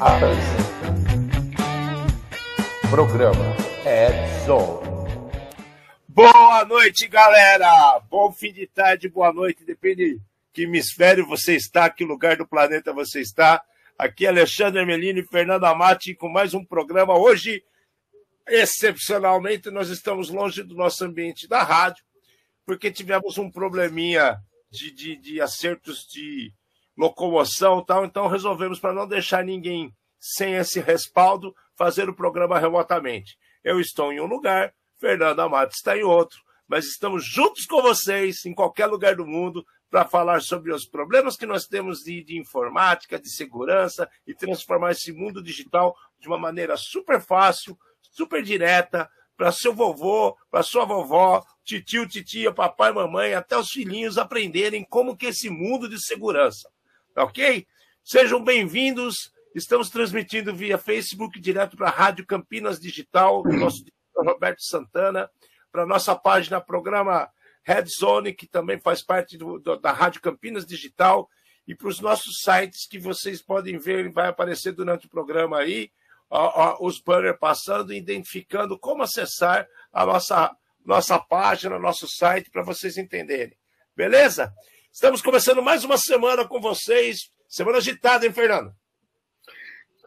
Apresenta Programa Edson. Boa noite, galera! Bom fim de tarde, boa noite, depende que hemisfério você está, que lugar do planeta você está. Aqui é Alexandre Melini e Fernando Amati com mais um programa. Hoje, excepcionalmente, nós estamos longe do nosso ambiente da rádio, porque tivemos um probleminha de, de, de acertos de locomoção tal, então resolvemos, para não deixar ninguém sem esse respaldo, fazer o programa remotamente. Eu estou em um lugar, Fernando Amato está em outro, mas estamos juntos com vocês em qualquer lugar do mundo para falar sobre os problemas que nós temos de, de, informática, de segurança e transformar esse mundo digital de uma maneira super fácil, super direta, para seu vovô, para sua vovó, titio, titia, papai, mamãe, até os filhinhos aprenderem como que é esse mundo de segurança. Ok? Sejam bem-vindos. Estamos transmitindo via Facebook direto para a Rádio Campinas Digital, do nosso Roberto Santana, para a nossa página, programa Red Zone, que também faz parte do, do, da Rádio Campinas Digital, e para os nossos sites que vocês podem ver, vai aparecer durante o programa aí, ó, ó, os banners passando, identificando como acessar a nossa, nossa página, nosso site, para vocês entenderem. Beleza? Estamos começando mais uma semana com vocês. Semana agitada, hein, Fernando?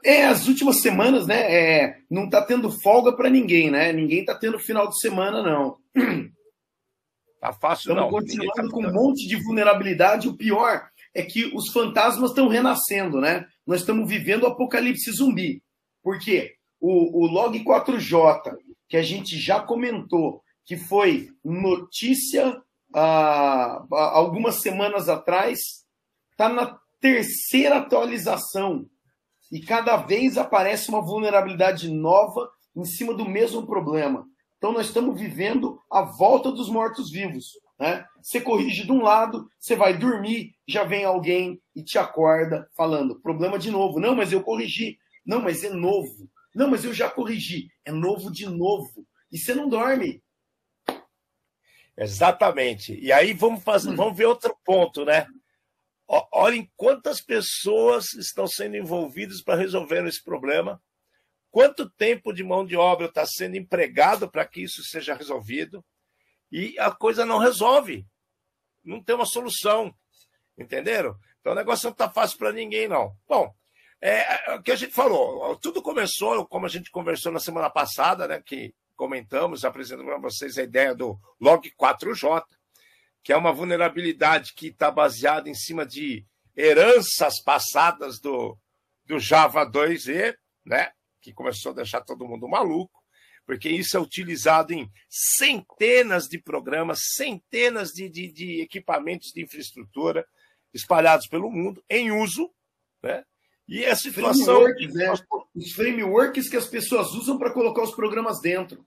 É, as últimas semanas, né? É, não tá tendo folga para ninguém, né? Ninguém tá tendo final de semana, não. Tá fácil, Estamos não. continuando tá com um monte de vulnerabilidade. O pior é que os fantasmas estão renascendo, né? Nós estamos vivendo o apocalipse zumbi. Por quê? O, o Log 4J, que a gente já comentou, que foi notícia ah, algumas semanas atrás, está na terceira atualização e cada vez aparece uma vulnerabilidade nova em cima do mesmo problema. Então nós estamos vivendo a volta dos mortos-vivos. Né? Você corrige de um lado, você vai dormir, já vem alguém e te acorda falando, problema de novo. Não, mas eu corrigi. Não, mas é novo. Não, mas eu já corrigi. É novo de novo. E você não dorme. Exatamente. E aí vamos fazer, vamos ver outro ponto, né? Olhem quantas pessoas estão sendo envolvidas para resolver esse problema. Quanto tempo de mão de obra está sendo empregado para que isso seja resolvido? E a coisa não resolve. Não tem uma solução. Entenderam? Então o negócio não está fácil para ninguém, não. Bom, é, é, o que a gente falou, tudo começou, como a gente conversou na semana passada, né? Que comentamos, apresentamos para vocês a ideia do Log 4J, que é uma vulnerabilidade que está baseada em cima de heranças passadas do, do Java 2E, né? que começou a deixar todo mundo maluco, porque isso é utilizado em centenas de programas, centenas de, de, de equipamentos de infraestrutura espalhados pelo mundo, em uso, né? E a situação. Frameworks, né? Os frameworks que as pessoas usam para colocar os programas dentro.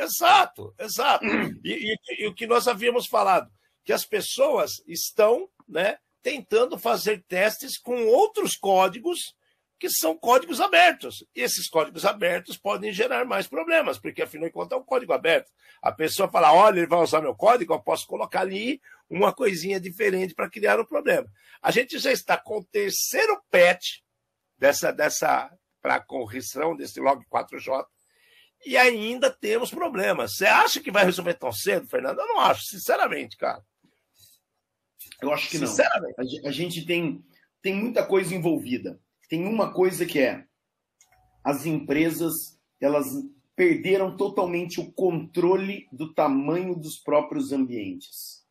Exato, exato. E, e, e, o que nós havíamos falado, que as pessoas estão né, tentando fazer testes com outros códigos que são códigos abertos. E esses códigos abertos podem gerar mais problemas, porque afinal de contas é um código aberto. A pessoa fala: olha, ele vai usar meu código, eu posso colocar ali uma coisinha diferente para criar um problema. A gente já está com o terceiro patch dessa, dessa para correção desse log 4J e ainda temos problemas. Você acha que vai resolver tão cedo, Fernando? Eu não acho, sinceramente, cara. Eu acho que não. A gente tem, tem muita coisa envolvida. Tem uma coisa que é as empresas elas perderam totalmente o controle do tamanho dos próprios ambientes.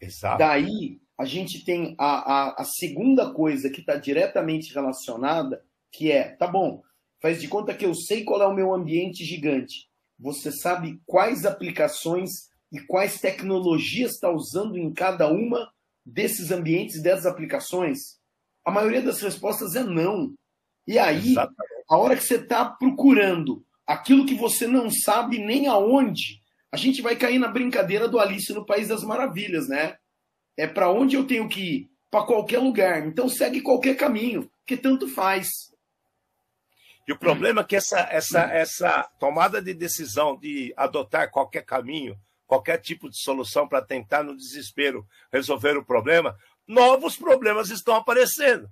Exato. Daí a gente tem a, a, a segunda coisa que está diretamente relacionada, que é, tá bom, Faz de conta que eu sei qual é o meu ambiente gigante. Você sabe quais aplicações e quais tecnologias está usando em cada uma desses ambientes, dessas aplicações? A maioria das respostas é não. E aí, Exatamente. a hora que você está procurando aquilo que você não sabe nem aonde, a gente vai cair na brincadeira do Alice no País das Maravilhas, né? É para onde eu tenho que ir? Para qualquer lugar. Então segue qualquer caminho, que tanto faz. E o problema é que essa, essa, essa tomada de decisão de adotar qualquer caminho, qualquer tipo de solução para tentar, no desespero, resolver o problema, novos problemas estão aparecendo.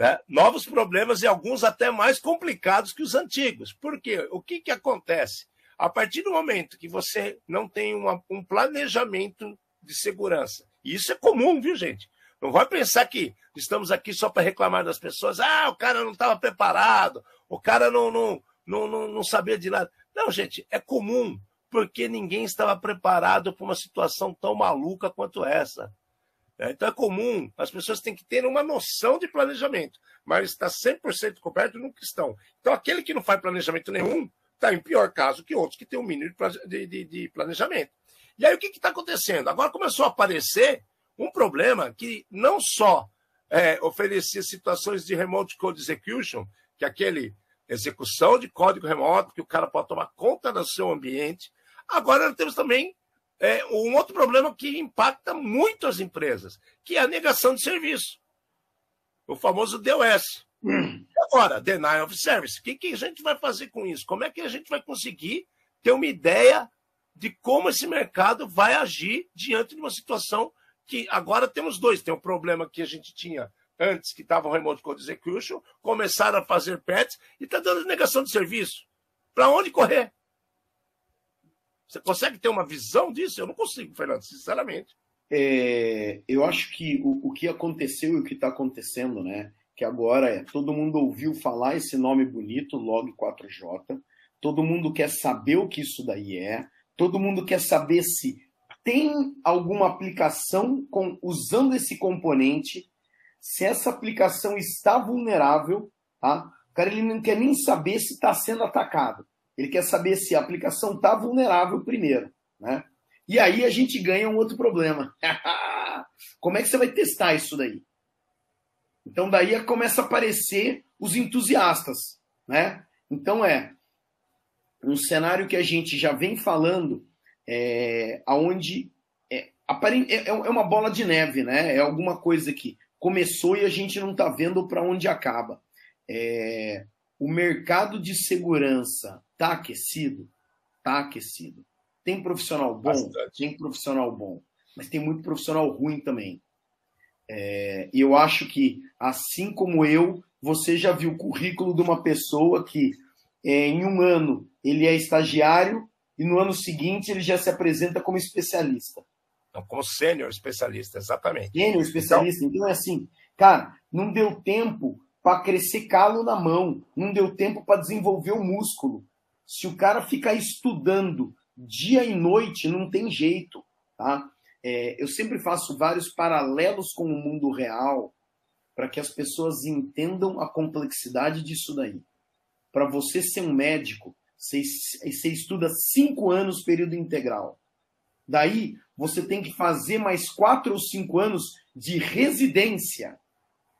né, novos problemas e alguns até mais complicados que os antigos. Por quê? O que, que acontece? A partir do momento que você não tem uma, um planejamento de segurança, e isso é comum, viu, gente? Não vai pensar que estamos aqui só para reclamar das pessoas. Ah, o cara não estava preparado, o cara não, não, não, não, não sabia de nada. Não, gente, é comum, porque ninguém estava preparado para uma situação tão maluca quanto essa. É, então é comum, as pessoas têm que ter uma noção de planejamento, mas está 100% coberto que estão. Então aquele que não faz planejamento nenhum está em pior caso que outros que têm um mínimo de, de, de planejamento. E aí o que está acontecendo? Agora começou a aparecer um problema que não só é, oferecia situações de remote code execution, que é aquele execução de código remoto, que o cara pode tomar conta do seu ambiente. Agora nós temos também é, um outro problema que impacta muito as empresas, que é a negação de serviço. O famoso DOS. Hum. Agora, Denial of Service. O que, que a gente vai fazer com isso? Como é que a gente vai conseguir ter uma ideia de como esse mercado vai agir diante de uma situação que agora temos dois. Tem um problema que a gente tinha antes, que estava o Remote Code Execution, começaram a fazer pets e está dando negação de serviço. Para onde correr? Você consegue ter uma visão disso? Eu não consigo, Fernando, sinceramente. É, eu acho que o, o que aconteceu e o que está acontecendo, né? Que agora é todo mundo ouviu falar esse nome bonito, Log 4J, todo mundo quer saber o que isso daí é, todo mundo quer saber se tem alguma aplicação com, usando esse componente, se essa aplicação está vulnerável, tá? O cara ele não quer nem saber se está sendo atacado. Ele quer saber se a aplicação está vulnerável primeiro, né? E aí a gente ganha um outro problema. Como é que você vai testar isso daí? Então daí começa a aparecer os entusiastas, né? Então é um cenário que a gente já vem falando é, aonde é, é, é, uma bola de neve, né? É alguma coisa que começou e a gente não está vendo para onde acaba. É, o mercado de segurança está aquecido? Está aquecido. Tem profissional bom? Bastante. Tem profissional bom. Mas tem muito profissional ruim também. É, e eu acho que, assim como eu, você já viu o currículo de uma pessoa que é, em um ano ele é estagiário e no ano seguinte ele já se apresenta como especialista. Não, como sênior especialista, exatamente. Sênior especialista. Então, então é assim, cara, não deu tempo para crescer calo na mão, não deu tempo para desenvolver o músculo. Se o cara ficar estudando dia e noite, não tem jeito, tá? É, eu sempre faço vários paralelos com o mundo real para que as pessoas entendam a complexidade disso daí. Para você ser um médico, você, estuda cinco anos período integral. Daí, você tem que fazer mais quatro ou cinco anos de residência.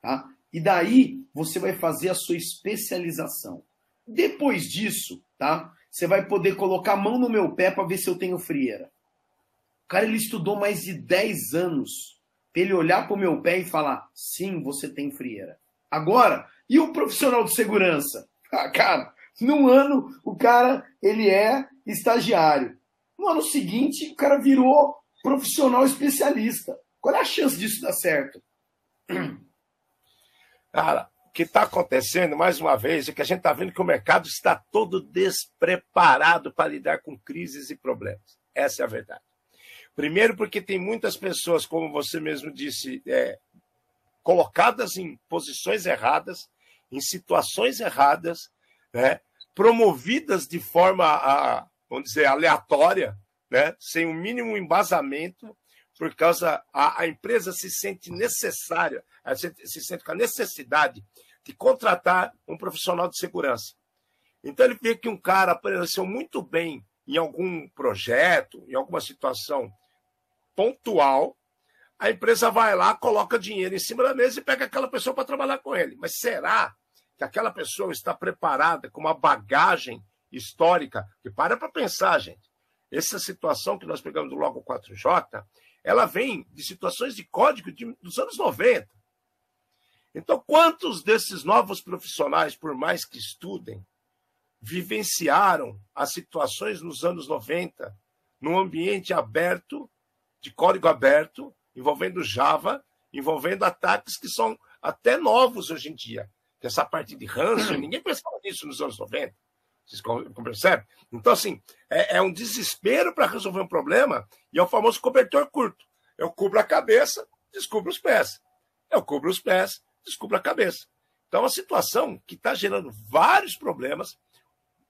Tá? E daí, você vai fazer a sua especialização. Depois disso, tá? Você vai poder colocar a mão no meu pé para ver se eu tenho frieira. O cara ele estudou mais de 10 anos para ele olhar para o meu pé e falar: sim, você tem frieira. Agora, e o profissional de segurança? Ah, cara, num ano, o cara ele é estagiário. No ano seguinte, o cara virou profissional especialista. Qual é a chance disso dar certo? Cara, o que está acontecendo, mais uma vez, é que a gente está vendo que o mercado está todo despreparado para lidar com crises e problemas. Essa é a verdade. Primeiro, porque tem muitas pessoas, como você mesmo disse, é, colocadas em posições erradas, em situações erradas, né? promovidas de forma, a, vamos dizer, aleatória, né? sem o mínimo embasamento, por causa a, a empresa se sente necessária, se, se sente com a necessidade de contratar um profissional de segurança. Então ele vê que um cara apareceu muito bem em algum projeto, em alguma situação pontual, a empresa vai lá, coloca dinheiro em cima da mesa e pega aquela pessoa para trabalhar com ele. Mas será que aquela pessoa está preparada com uma bagagem histórica, que para para pensar, gente. Essa situação que nós pegamos do Logo 4J, ela vem de situações de código de, dos anos 90. Então, quantos desses novos profissionais, por mais que estudem, vivenciaram as situações nos anos 90, num ambiente aberto, de código aberto, envolvendo Java, envolvendo ataques que são até novos hoje em dia. Essa parte de ranço, ninguém pensava nisso nos anos 90. Vocês percebem? Então, assim, é, é um desespero para resolver um problema e é o famoso cobertor curto. Eu cubro a cabeça, descubro os pés. Eu cubro os pés, descubro a cabeça. Então, é uma situação que está gerando vários problemas,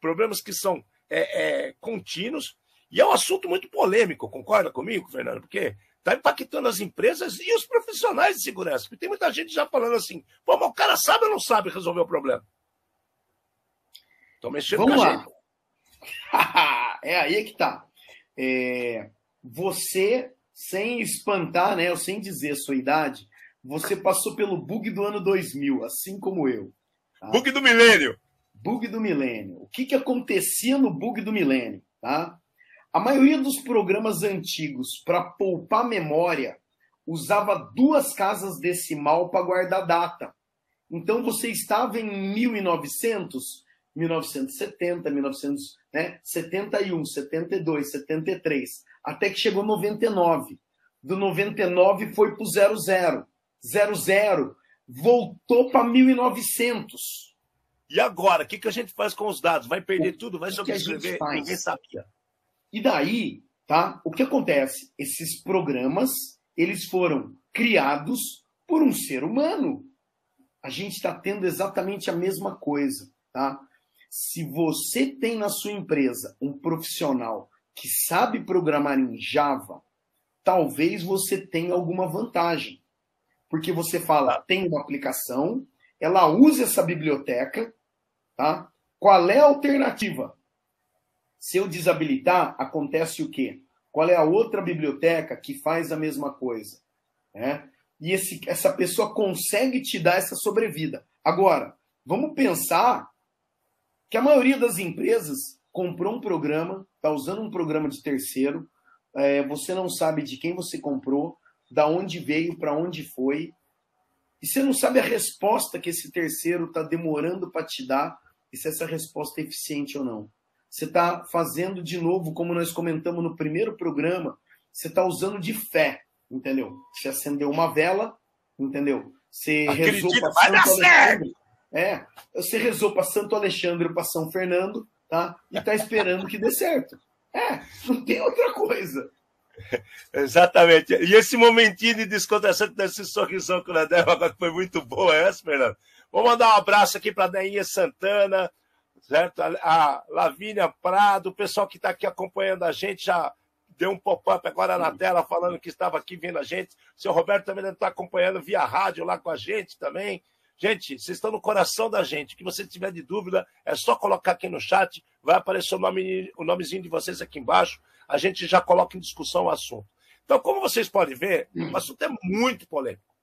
problemas que são é, é, contínuos, e é um assunto muito polêmico, concorda comigo, Fernando? Porque está impactando as empresas e os profissionais de segurança. Porque tem muita gente já falando assim, pô, mas o cara sabe ou não sabe resolver o problema? Estou mexendo Vamos lá. é aí que tá. É, você, sem espantar, né, ou sem dizer a sua idade, você passou pelo bug do ano 2000, assim como eu. Tá? Bug do milênio. Bug do milênio. O que, que acontecia no bug do milênio? Tá? A maioria dos programas antigos, para poupar memória, usava duas casas decimal para guardar data. Então você estava em 1900, 1970, 1971, 72, 73, até que chegou 99. Do 99 foi para o 00. 00 voltou para 1900. E agora, o que, que a gente faz com os dados? Vai perder o tudo? Vai sobreviver? Ninguém sabia. E daí, tá? O que acontece? Esses programas, eles foram criados por um ser humano. A gente está tendo exatamente a mesma coisa, tá? Se você tem na sua empresa um profissional que sabe programar em Java, talvez você tenha alguma vantagem. Porque você fala, tem uma aplicação, ela usa essa biblioteca, tá? Qual é a alternativa? Se eu desabilitar, acontece o quê? Qual é a outra biblioteca que faz a mesma coisa? Né? E esse, essa pessoa consegue te dar essa sobrevida. Agora, vamos pensar que a maioria das empresas comprou um programa, está usando um programa de terceiro, é, você não sabe de quem você comprou, da onde veio, para onde foi, e você não sabe a resposta que esse terceiro está demorando para te dar, e se essa resposta é eficiente ou não. Você está fazendo de novo, como nós comentamos no primeiro programa, você está usando de fé, entendeu? Você acendeu uma vela, entendeu? Você rezou para Santo Alexandre. É, você rezou para Santo Alexandre ou para São Fernando, tá? E está esperando que dê certo. É, não tem outra coisa. Exatamente. E esse momentinho de descontração, desse sorrisão que o Nadel agora foi muito boa essa, Fernando. Vou mandar um abraço aqui para a Dainha Santana, certo? A Lavínia Prado, o pessoal que está aqui acompanhando a gente já deu um pop-up agora na tela falando que estava aqui vendo a gente. O seu Roberto também está acompanhando via rádio lá com a gente também. Gente, vocês estão no coração da gente. O que você tiver de dúvida, é só colocar aqui no chat. Vai aparecer o, nome, o nomezinho de vocês aqui embaixo. A gente já coloca em discussão o assunto. Então, como vocês podem ver, o assunto é muito polêmico.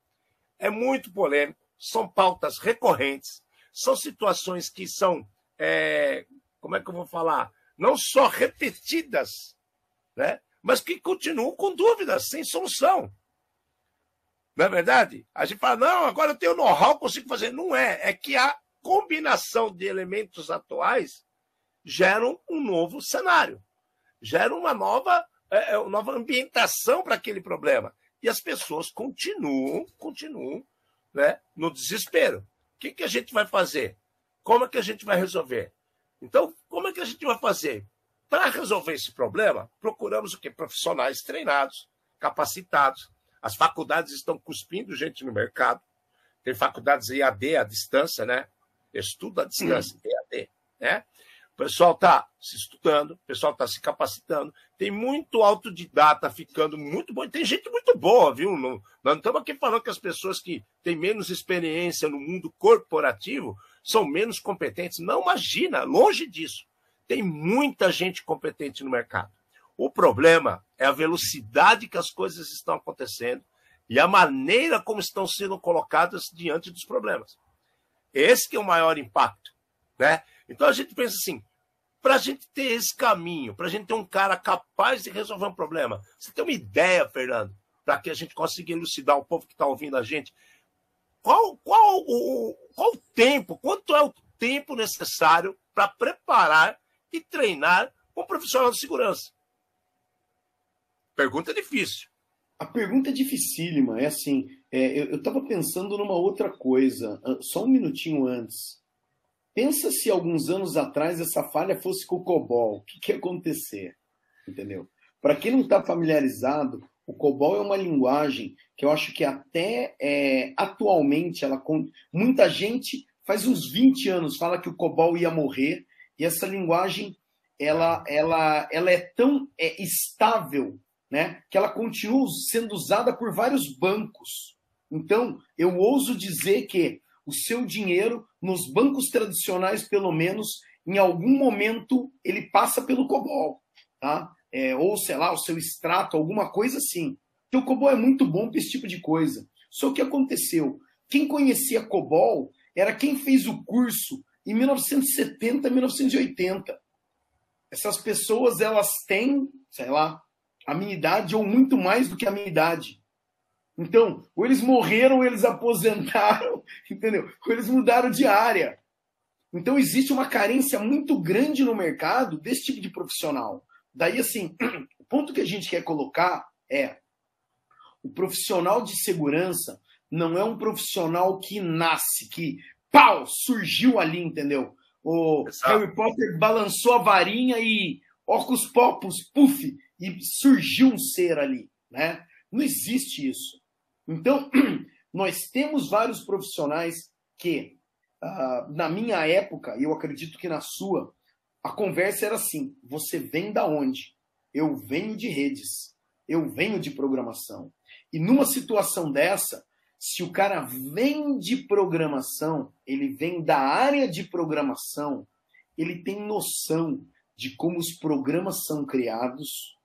É muito polêmico. São pautas recorrentes. São situações que são, é, como é que eu vou falar? Não só repetidas, né? mas que continuam com dúvidas, sem solução. Não é verdade? A gente fala, não, agora eu tenho know-how, consigo fazer. Não é. É que a combinação de elementos atuais geram um novo cenário, gera uma nova, é, é, uma nova ambientação para aquele problema. E as pessoas continuam, continuam né, no desespero. O que, que a gente vai fazer? Como é que a gente vai resolver? Então, como é que a gente vai fazer? Para resolver esse problema, procuramos o quê? Profissionais treinados, capacitados, as faculdades estão cuspindo gente no mercado. Tem faculdades EAD à distância, né? Estudo à distância. EAD, né? O pessoal está se estudando, o pessoal está se capacitando. Tem muito autodidata ficando muito bom. Tem gente muito boa, viu? Não, nós não estamos aqui falando que as pessoas que têm menos experiência no mundo corporativo são menos competentes. Não, imagina, longe disso. Tem muita gente competente no mercado. O problema é a velocidade que as coisas estão acontecendo e a maneira como estão sendo colocadas diante dos problemas. Esse que é o maior impacto, né? Então a gente pensa assim, para a gente ter esse caminho, para a gente ter um cara capaz de resolver um problema, você tem uma ideia, Fernando, para que a gente consiga elucidar o povo que está ouvindo a gente? Qual, qual, o, qual o tempo, quanto é o tempo necessário para preparar e treinar um profissional de segurança? Pergunta difícil. A pergunta é dificílima. É assim, é, eu estava pensando numa outra coisa, ah, só um minutinho antes. Pensa se alguns anos atrás essa falha fosse com o COBOL. O que, que ia acontecer? Entendeu? Para quem não está familiarizado, o COBOL é uma linguagem que eu acho que até é, atualmente ela muita gente faz uns 20 anos fala que o COBOL ia morrer e essa linguagem ela ela ela é tão é, estável né, que ela continua sendo usada por vários bancos. Então, eu ouso dizer que o seu dinheiro, nos bancos tradicionais, pelo menos, em algum momento, ele passa pelo COBOL, tá? É, ou, sei lá, o seu extrato, alguma coisa assim. Porque o COBOL é muito bom para esse tipo de coisa. Só que aconteceu? Quem conhecia COBOL era quem fez o curso em 1970, 1980. Essas pessoas, elas têm, sei lá, a minha idade ou muito mais do que a minha idade. Então, ou eles morreram, ou eles aposentaram, entendeu? Ou eles mudaram de área. Então, existe uma carência muito grande no mercado desse tipo de profissional. Daí, assim, o ponto que a gente quer colocar é: o profissional de segurança não é um profissional que nasce, que pau, surgiu ali, entendeu? O Exato. Harry Potter balançou a varinha e Ocus Popus, puf, e surgiu um ser ali, né? Não existe isso. Então, nós temos vários profissionais que, uh, na minha época, e eu acredito que na sua, a conversa era assim: você vem da onde? Eu venho de redes, eu venho de programação. E numa situação dessa, se o cara vem de programação, ele vem da área de programação, ele tem noção de como os programas são criados,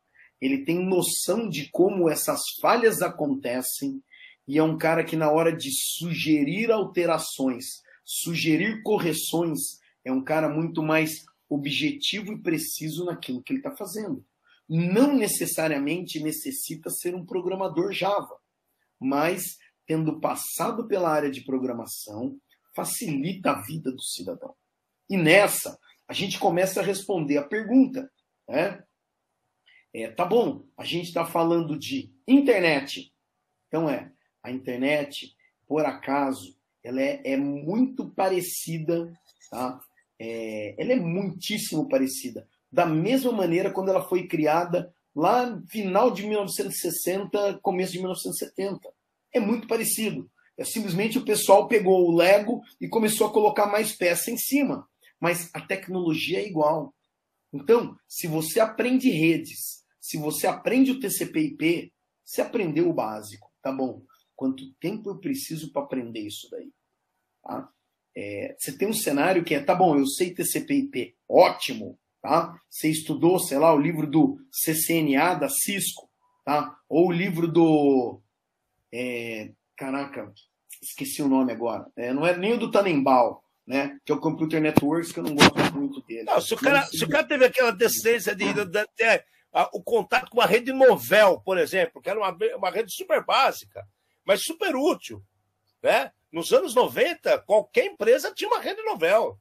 ele tem noção de como essas falhas acontecem e é um cara que na hora de sugerir alterações, sugerir correções, é um cara muito mais objetivo e preciso naquilo que ele está fazendo. Não necessariamente necessita ser um programador Java, mas tendo passado pela área de programação, facilita a vida do cidadão. E nessa, a gente começa a responder a pergunta, né? É, tá bom, a gente está falando de internet. Então é, a internet, por acaso, ela é, é muito parecida, tá? É, ela é muitíssimo parecida. Da mesma maneira quando ela foi criada lá no final de 1960, começo de 1970. É muito parecido. É simplesmente o pessoal pegou o Lego e começou a colocar mais peça em cima mas a tecnologia é igual. Então, se você aprende redes, se você aprende o TCP/IP, você aprendeu o básico, tá bom? Quanto tempo eu preciso para aprender isso daí? Tá? É, você tem um cenário que é, tá bom, eu sei TCP/IP, ótimo, tá? Você estudou, sei lá, o livro do CCNA da Cisco, tá? Ou o livro do, é, caraca, esqueci o nome agora. É, não é nem o do Tannenbaum, né? Que é o Computer Networks, que eu não gosto muito dele. Não, se, o cara, se o cara teve aquela decência de, de, de, de o contato com uma rede novel, por exemplo, que era uma, uma rede super básica, mas super útil. Né? Nos anos 90, qualquer empresa tinha uma rede novel.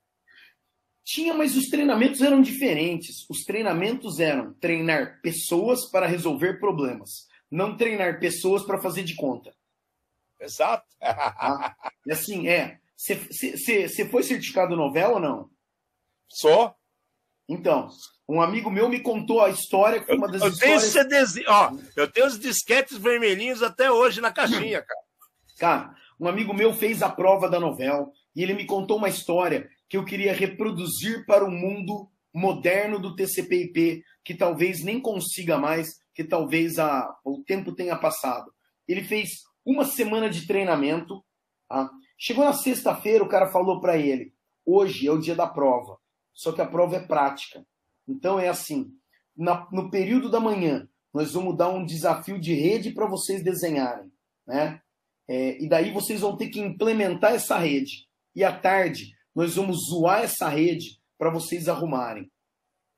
Tinha, mas os treinamentos eram diferentes. Os treinamentos eram treinar pessoas para resolver problemas, não treinar pessoas para fazer de conta. Exato. Ah, e assim, é. Você foi certificado novela ou não? Só. Então, um amigo meu me contou a história que uma das eu, eu histórias... Tenho CDs, ó, eu tenho os disquetes vermelhinhos até hoje na caixinha, cara. Cara, um amigo meu fez a prova da novela e ele me contou uma história que eu queria reproduzir para o mundo moderno do TCP/IP, que talvez nem consiga mais, que talvez a, o tempo tenha passado. Ele fez uma semana de treinamento, tá? Chegou na sexta-feira, o cara falou para ele: hoje é o dia da prova, só que a prova é prática. Então é assim: na, no período da manhã, nós vamos dar um desafio de rede para vocês desenharem, né? É, e daí vocês vão ter que implementar essa rede. E à tarde, nós vamos zoar essa rede para vocês arrumarem.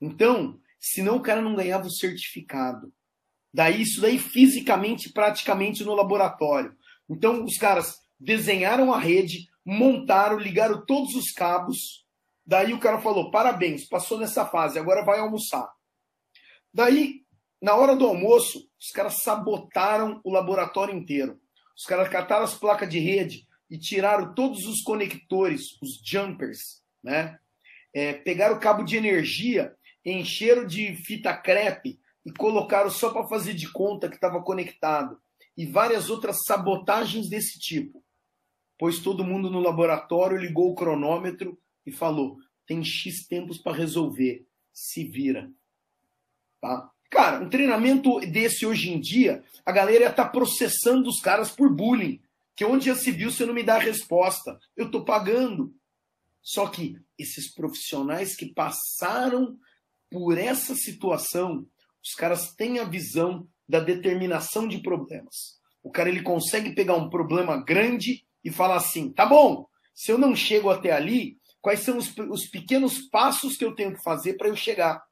Então, senão o cara não ganhava o certificado. Daí isso daí fisicamente, praticamente no laboratório. Então os caras desenharam a rede, montaram, ligaram todos os cabos. Daí o cara falou: parabéns, passou nessa fase, agora vai almoçar. Daí na hora do almoço, os caras sabotaram o laboratório inteiro. Os caras cataram as placas de rede e tiraram todos os conectores, os jumpers, né? É, pegaram o cabo de energia, encheram de fita crepe e colocaram só para fazer de conta que estava conectado. E várias outras sabotagens desse tipo. Pois todo mundo no laboratório ligou o cronômetro e falou: tem X tempos para resolver, se vira. Tá? Cara, um treinamento desse hoje em dia, a galera está processando os caras por bullying. Que onde já se viu você não me dá a resposta? Eu estou pagando. Só que esses profissionais que passaram por essa situação, os caras têm a visão da determinação de problemas. O cara ele consegue pegar um problema grande e falar assim: tá bom, se eu não chego até ali, quais são os, os pequenos passos que eu tenho que fazer para eu chegar?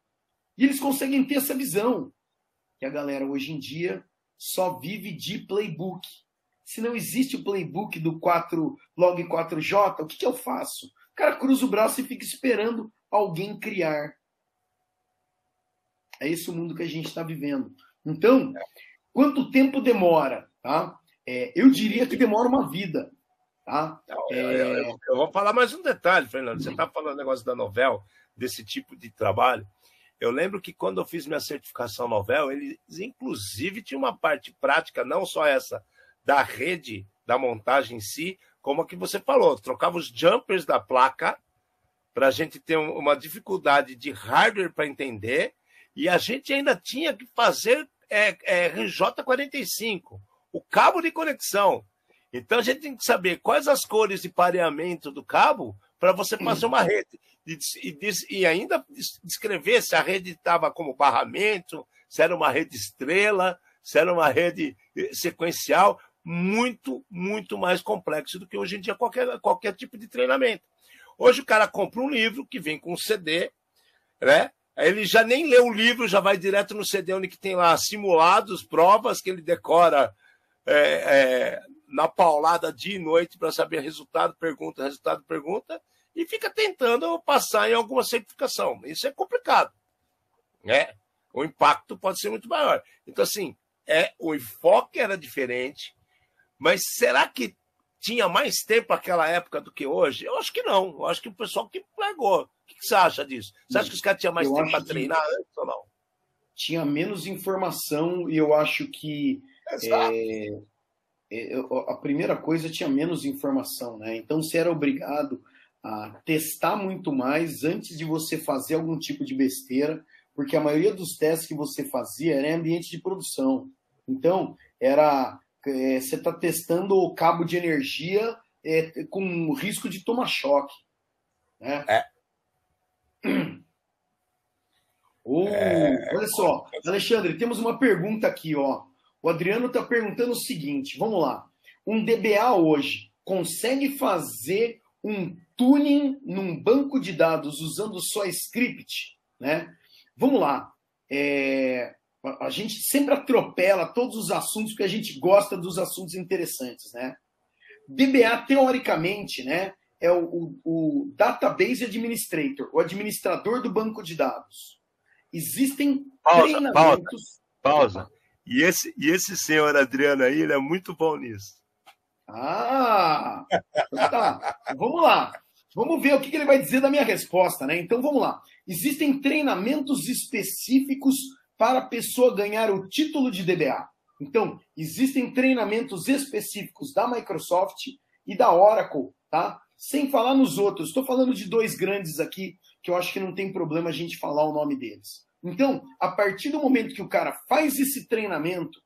E eles conseguem ter essa visão. Que a galera hoje em dia só vive de playbook. Se não existe o playbook do 4 log 4J, o que, que eu faço? O cara cruza o braço e fica esperando alguém criar. É esse o mundo que a gente está vivendo. Então, quanto tempo demora? Tá? É, eu diria que demora uma vida. Tá? É... Eu, eu, eu, vou falar mais um detalhe, Fernando. Você está falando negócio da novela, desse tipo de trabalho. Eu lembro que quando eu fiz minha certificação Novel, eles inclusive tinham uma parte prática, não só essa da rede, da montagem em si, como a que você falou, trocava os jumpers da placa para a gente ter uma dificuldade de hardware para entender, e a gente ainda tinha que fazer é, é, RJ45, o cabo de conexão. Então a gente tem que saber quais as cores de pareamento do cabo para você fazer uma rede e, e, e ainda descrever se a rede estava como barramento, se era uma rede estrela, se era uma rede eh, sequencial, muito, muito mais complexo do que hoje em dia qualquer, qualquer tipo de treinamento. Hoje o cara compra um livro que vem com um CD, né? Ele já nem lê o livro, já vai direto no CD onde que tem lá simulados, provas que ele decora é, é, na paulada dia e noite para saber resultado, pergunta, resultado, pergunta, e fica tentando passar em alguma certificação. Isso é complicado. Né? O impacto pode ser muito maior. Então, assim, é, o enfoque era diferente, mas será que tinha mais tempo naquela época do que hoje? Eu acho que não. Eu acho que o pessoal que pegou. O que você acha disso? Você acha que os caras tinham mais eu tempo para treinar antes ou não? Tinha menos informação e eu acho que é, a primeira coisa tinha menos informação, né? Então você era obrigado a testar muito mais antes de você fazer algum tipo de besteira, porque a maioria dos testes que você fazia era em ambiente de produção. Então, era é, você está testando o cabo de energia é, com risco de tomar choque. Né? É. Oh, é. Olha só, Alexandre, temos uma pergunta aqui, ó. O Adriano está perguntando o seguinte: vamos lá. Um DBA hoje consegue fazer um tuning num banco de dados usando só script, né? Vamos lá. É, a gente sempre atropela todos os assuntos porque a gente gosta dos assuntos interessantes, né? DBA, teoricamente, né, é o, o, o Database Administrator, o administrador do banco de dados. Existem pausa, treinamentos... Pausa, pausa. E esse, e esse senhor Adriano aí, ele é muito bom nisso. Ah! Tá. Vamos lá. Vamos ver o que ele vai dizer da minha resposta, né? Então vamos lá. Existem treinamentos específicos para a pessoa ganhar o título de DBA. Então, existem treinamentos específicos da Microsoft e da Oracle, tá? Sem falar nos outros. Estou falando de dois grandes aqui que eu acho que não tem problema a gente falar o nome deles. Então, a partir do momento que o cara faz esse treinamento,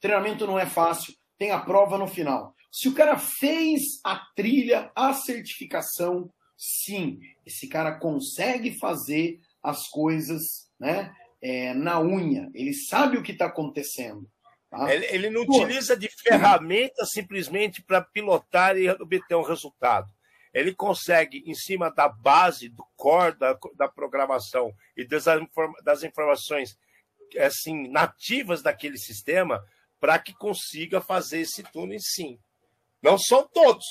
treinamento não é fácil, tem a prova no final. Se o cara fez a trilha, a certificação, sim, esse cara consegue fazer as coisas né, é, na unha. Ele sabe o que está acontecendo. Tá? Ele, ele, não Pô, utiliza de ferramenta simplesmente para pilotar e obter um resultado. Ele consegue, em cima da base, do core da, da programação e das, das informações assim nativas daquele sistema, para que consiga fazer esse túnel sim. Não são todos.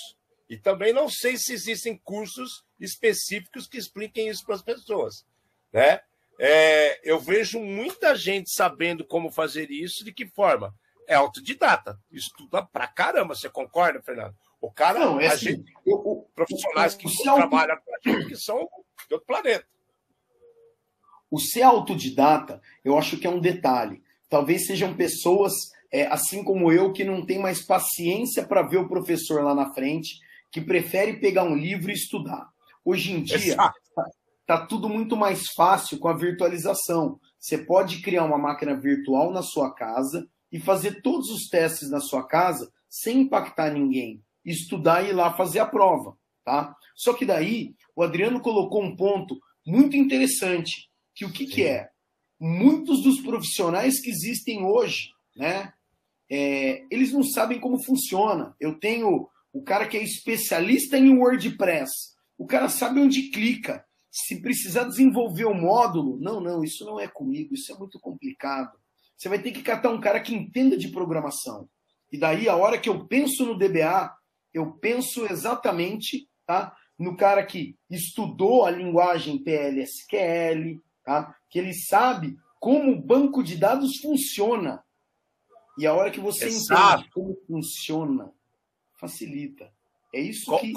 E também não sei se existem cursos específicos que expliquem isso para as pessoas. Né? é, eu vejo muita gente sabendo como fazer isso, de que forma? É autodidata, estuda pra caramba, você concorda, Fernando? O cara, Não, é assim, gente, o- profissionais que o trabalham com a gente, que são de outro planeta. O ser autodidata, eu acho que é um detalhe. Talvez sejam pessoas, é, assim como eu, que não tem mais paciência para ver o professor lá na frente, que prefere pegar um livro e estudar. Hoje em dia, Exato. tá tudo muito mais fácil com a virtualização. Você pode criar uma máquina virtual na sua casa e fazer todos os testes na sua casa sem impactar ninguém. Estudar e ir lá fazer a prova, tá? Só que daí, o Adriano colocou um ponto muito interessante, que o que, que é? Muitos dos profissionais que existem hoje, né? é, eles não sabem como funciona. Eu tenho o cara que é especialista em WordPress. O cara sabe onde clica. Se precisar desenvolver o módulo, não, não, isso não é comigo, isso é muito complicado. Você vai ter que catar um cara que entenda de programação. E daí, a hora que eu penso no DBA, eu penso exatamente tá, no cara que estudou a linguagem PLSQL, tá, que ele sabe como o banco de dados funciona. E a hora que você Exato. entende como funciona, facilita. É isso Co- que.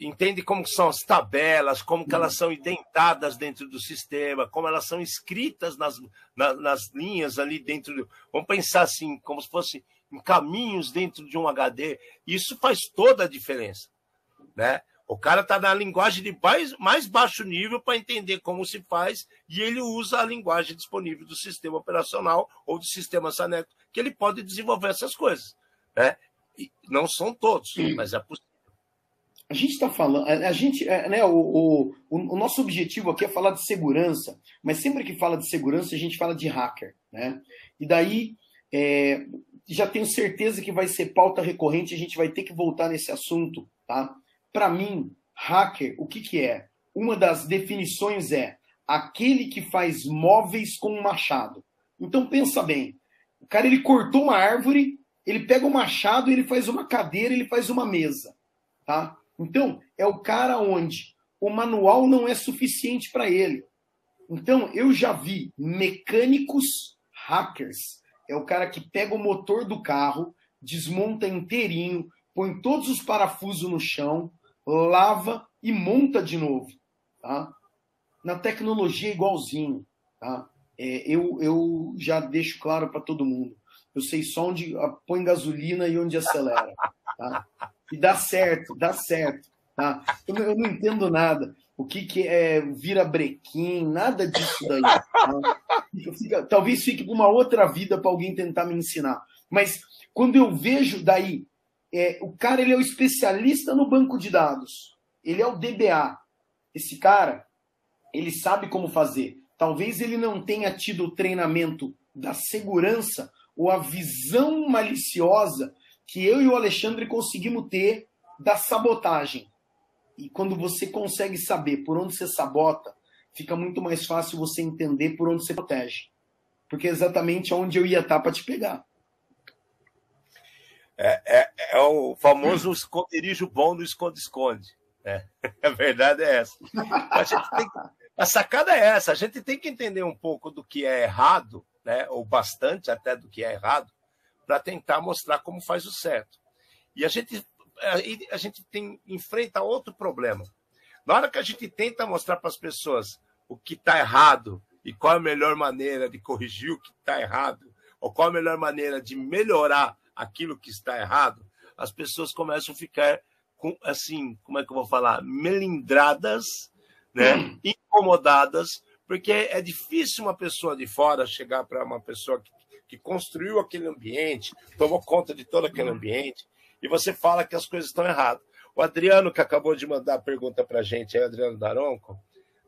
entende como são as tabelas, como que elas são indentadas dentro do sistema, como elas são escritas nas, na- nas linhas ali dentro do. Vamos pensar assim, como se fosse caminhos dentro de um HD. Isso faz toda a diferença. Né? O cara está na linguagem de mais, mais baixo nível para entender como se faz, e ele usa a linguagem disponível do sistema operacional ou do sistema Saneco, que ele pode desenvolver essas coisas. Né? E não são todos, mas é possível. A gente está falando, a gente, é, né, o, o, o nosso objetivo aqui é falar de segurança, mas sempre que fala de segurança a gente fala de hacker, né? E daí é, já tenho certeza que vai ser pauta recorrente, a gente vai ter que voltar nesse assunto, tá? Para mim, hacker, o que que é? Uma das definições é aquele que faz móveis com um machado. Então pensa bem, o cara ele cortou uma árvore, ele pega o machado, ele faz uma cadeira, ele faz uma mesa, tá? Então, é o cara onde o manual não é suficiente para ele. Então, eu já vi mecânicos hackers. É o cara que pega o motor do carro, desmonta inteirinho, põe todos os parafusos no chão, lava e monta de novo. Tá? Na tecnologia é igualzinho. Tá? É, eu, eu já deixo claro para todo mundo. Eu sei só onde ah, põe gasolina e onde acelera. Tá? E dá certo, dá certo. Tá? Eu, eu não entendo nada. O que, que é vira brequim, nada disso daí. tá? Fica- talvez fique para uma outra vida para alguém tentar me ensinar. Mas quando eu vejo daí, é, o cara ele é o especialista no banco de dados. Ele é o DBA. Esse cara, ele sabe como fazer. Talvez ele não tenha tido o treinamento da segurança ou a visão maliciosa que eu e o Alexandre conseguimos ter da sabotagem. E quando você consegue saber por onde você sabota, fica muito mais fácil você entender por onde você protege. Porque é exatamente onde eu ia estar para te pegar. É o famoso esconderijo bom do esconde-esconde. né? A verdade é essa. A, tem a sacada é essa. A gente tem que entender um pouco do que é errado, né? ou bastante até do que é errado, para tentar mostrar como faz o certo. E a gente, aí a gente tem, enfrenta outro problema. Na hora que a gente tenta mostrar para as pessoas o que está errado e qual a melhor maneira de corrigir o que está errado, ou qual a melhor maneira de melhorar aquilo que está errado, as pessoas começam a ficar com, assim, como é que eu vou falar, melindradas, né? incomodadas, porque é difícil uma pessoa de fora chegar para uma pessoa que, que construiu aquele ambiente, tomou conta de todo aquele ambiente, e você fala que as coisas estão erradas. O Adriano, que acabou de mandar a pergunta para a gente, é o Adriano Daronco,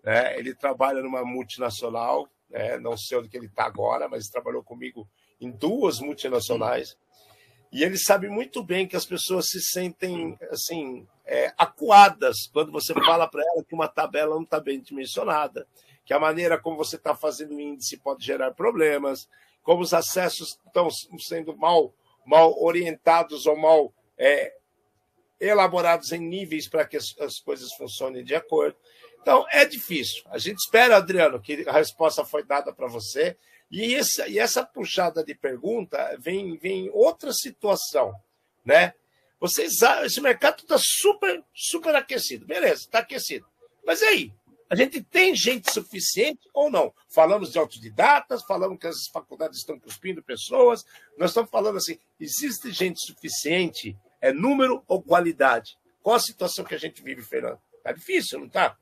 né? ele trabalha numa multinacional, né? não sei onde que ele está agora, mas trabalhou comigo em duas multinacionais. E ele sabe muito bem que as pessoas se sentem assim é, acuadas quando você fala para ela que uma tabela não está bem dimensionada, que a maneira como você está fazendo o índice pode gerar problemas, como os acessos estão sendo mal, mal orientados ou mal é, elaborados em níveis para que as, as coisas funcionem de acordo. Então, é difícil. A gente espera, Adriano, que a resposta foi dada para você. E essa, e essa puxada de pergunta vem, vem outra situação, né? Vocês, esse mercado está super, super aquecido. Beleza, está aquecido. Mas aí, a gente tem gente suficiente ou não? Falamos de autodidatas, falamos que as faculdades estão cuspindo pessoas, nós estamos falando assim: existe gente suficiente? É número ou qualidade? Qual a situação que a gente vive, Fernando? Tá difícil, não tá?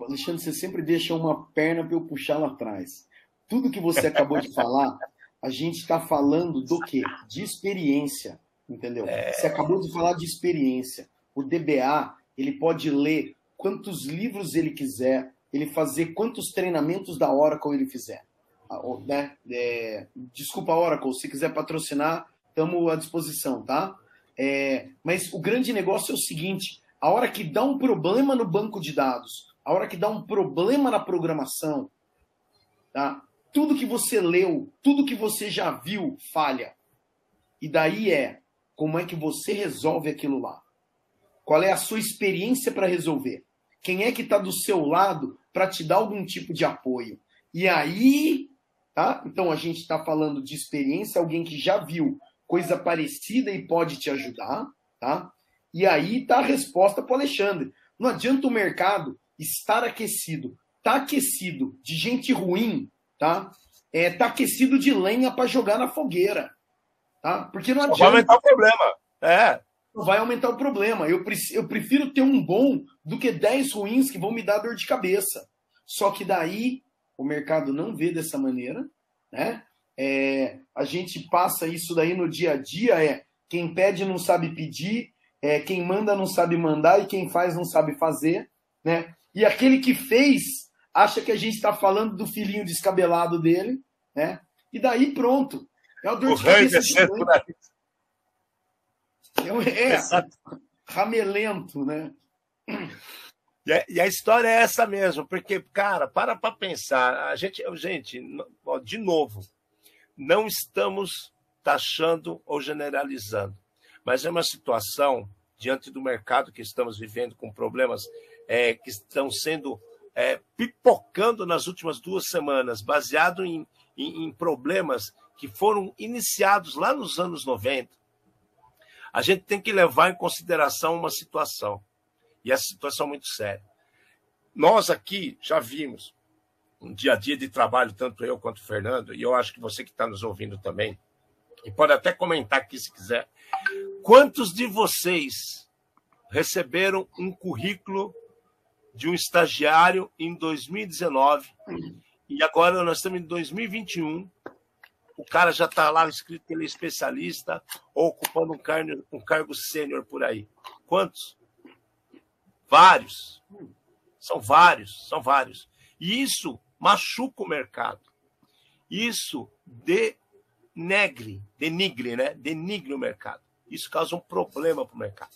Alexandre, você sempre deixa uma perna para eu puxar lá atrás. Tudo que você acabou de falar, a gente está falando do quê? De experiência, entendeu? É... Você acabou de falar de experiência. O DBA, ele pode ler quantos livros ele quiser, ele fazer quantos treinamentos da Oracle ele fizer. Ah, né? É, desculpa, Oracle, se quiser patrocinar, estamos à disposição, tá? É, mas o grande negócio é o seguinte: a hora que dá um problema no banco de dados, a hora que dá um problema na programação, tá? tudo que você leu, tudo que você já viu falha. E daí é como é que você resolve aquilo lá. Qual é a sua experiência para resolver? Quem é que está do seu lado para te dar algum tipo de apoio? E aí, tá? Então a gente está falando de experiência, alguém que já viu coisa parecida e pode te ajudar, tá? E aí tá a resposta para Alexandre. Não adianta o mercado estar aquecido, tá aquecido de gente ruim, tá? É, tá aquecido de lenha para jogar na fogueira, tá? Porque não adianta. Vai aumentar o problema. É vai aumentar o problema. Eu, eu prefiro ter um bom do que 10 ruins que vão me dar dor de cabeça. Só que daí o mercado não vê dessa maneira, né? É, a gente passa isso daí no dia a dia, é quem pede não sabe pedir, é, quem manda não sabe mandar e quem faz não sabe fazer, né? E aquele que fez acha que a gente está falando do filhinho descabelado dele, né? E daí pronto. É o dor de cabeça. De é, é ramelento, né? E a, e a, história é essa mesmo, porque, cara, para para pensar. A gente, gente, de novo, não estamos taxando ou generalizando, mas é uma situação diante do mercado que estamos vivendo com problemas é, que estão sendo é, pipocando nas últimas duas semanas, baseado em, em, em problemas que foram iniciados lá nos anos 90 a gente tem que levar em consideração uma situação, e essa situação é muito séria. Nós aqui já vimos um dia a dia de trabalho, tanto eu quanto o Fernando, e eu acho que você que está nos ouvindo também, e pode até comentar aqui se quiser. Quantos de vocês receberam um currículo de um estagiário em 2019 e agora nós estamos em 2021 o cara já está lá escrito que ele é especialista ou ocupando um, cargo, um cargo sênior por aí. Quantos? Vários. São vários, são vários. E isso machuca o mercado. Isso denegre, denigre, né? Denigre o mercado. Isso causa um problema para o mercado.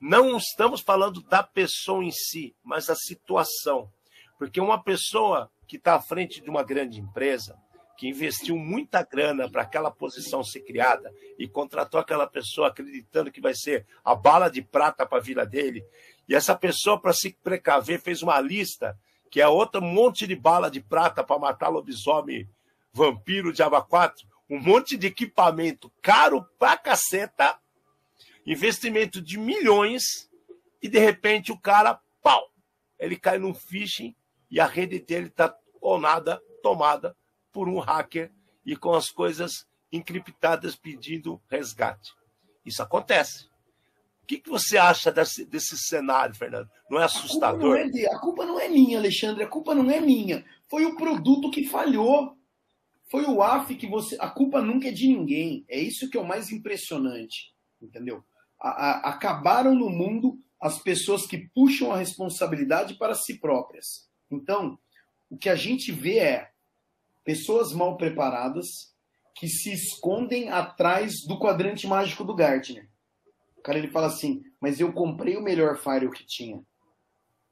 Não estamos falando da pessoa em si, mas da situação. Porque uma pessoa que está à frente de uma grande empresa, que investiu muita grana para aquela posição ser criada e contratou aquela pessoa acreditando que vai ser a bala de prata para a vida dele. E essa pessoa, para se precaver, fez uma lista que é outro monte de bala de prata para matar lobisomem, vampiro, diabo 4, um monte de equipamento caro pra caceta, investimento de milhões, e de repente o cara, pau, ele cai num phishing e a rede dele ou nada tomada por um hacker e com as coisas encriptadas pedindo resgate. Isso acontece. O que, que você acha desse, desse cenário, Fernando? Não é assustador? A culpa não é, a culpa não é minha, Alexandre. A culpa não é minha. Foi o produto que falhou. Foi o AF que você. A culpa nunca é de ninguém. É isso que é o mais impressionante. Entendeu? A, a, acabaram no mundo as pessoas que puxam a responsabilidade para si próprias. Então, o que a gente vê é pessoas mal preparadas que se escondem atrás do quadrante mágico do Gartner. O cara ele fala assim: "Mas eu comprei o melhor firewall que tinha.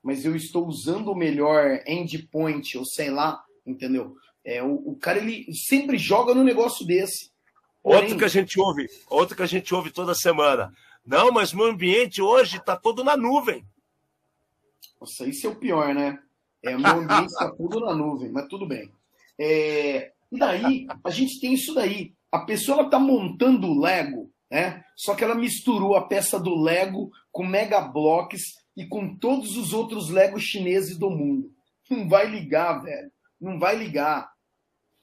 Mas eu estou usando o melhor endpoint, ou sei lá, entendeu? É, o, o cara ele sempre joga no negócio desse. Porém... Outro que a gente ouve, outro que a gente ouve toda semana. Não, mas meu ambiente hoje está todo na nuvem. Nossa, isso é o pior, né? É, o meu ambiente está tudo na nuvem, mas tudo bem. É, e daí, a gente tem isso daí. A pessoa está montando o Lego, né? Só que ela misturou a peça do Lego com Mega Blocks e com todos os outros Legos chineses do mundo. Não vai ligar, velho. Não vai ligar.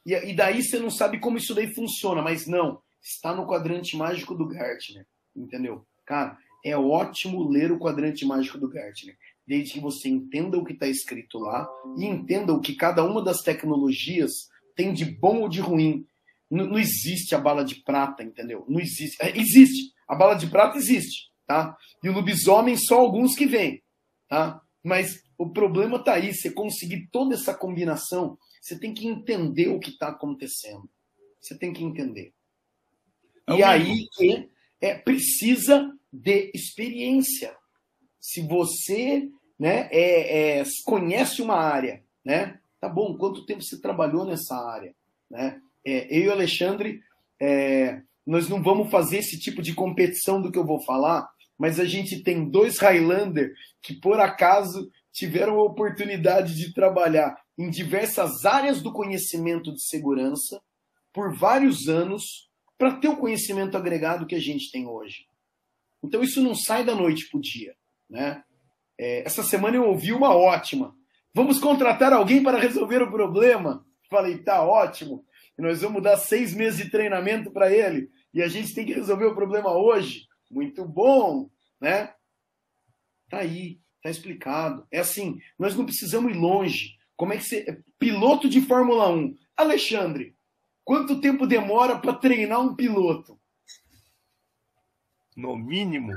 E, e daí você não sabe como isso daí funciona, mas não. Está no quadrante mágico do Gartner. Entendeu? Cara, é ótimo ler o quadrante mágico do Gartner desde que você entenda o que está escrito lá e entenda o que cada uma das tecnologias tem de bom ou de ruim. Não, não existe a bala de prata, entendeu? Não existe. É, existe. A bala de prata existe, tá? E o lobisomem só alguns que vêm, tá? Mas o problema está aí. Você conseguir toda essa combinação, você tem que entender o que está acontecendo. Você tem que entender. É e aí que é, precisa de experiência se você né, é, é, conhece uma área, né? Tá bom, quanto tempo você trabalhou nessa área? Né? É, eu e o Alexandre, é, nós não vamos fazer esse tipo de competição do que eu vou falar, mas a gente tem dois Highlander que, por acaso, tiveram a oportunidade de trabalhar em diversas áreas do conhecimento de segurança por vários anos para ter o conhecimento agregado que a gente tem hoje. Então, isso não sai da noite para o dia. Né? É, essa semana eu ouvi uma ótima. Vamos contratar alguém para resolver o problema? Falei, tá ótimo. Nós vamos dar seis meses de treinamento para ele e a gente tem que resolver o problema hoje. Muito bom, né? Tá aí, tá explicado. É assim, nós não precisamos ir longe. Como é que você. Piloto de Fórmula 1. Alexandre, quanto tempo demora para treinar um piloto? No mínimo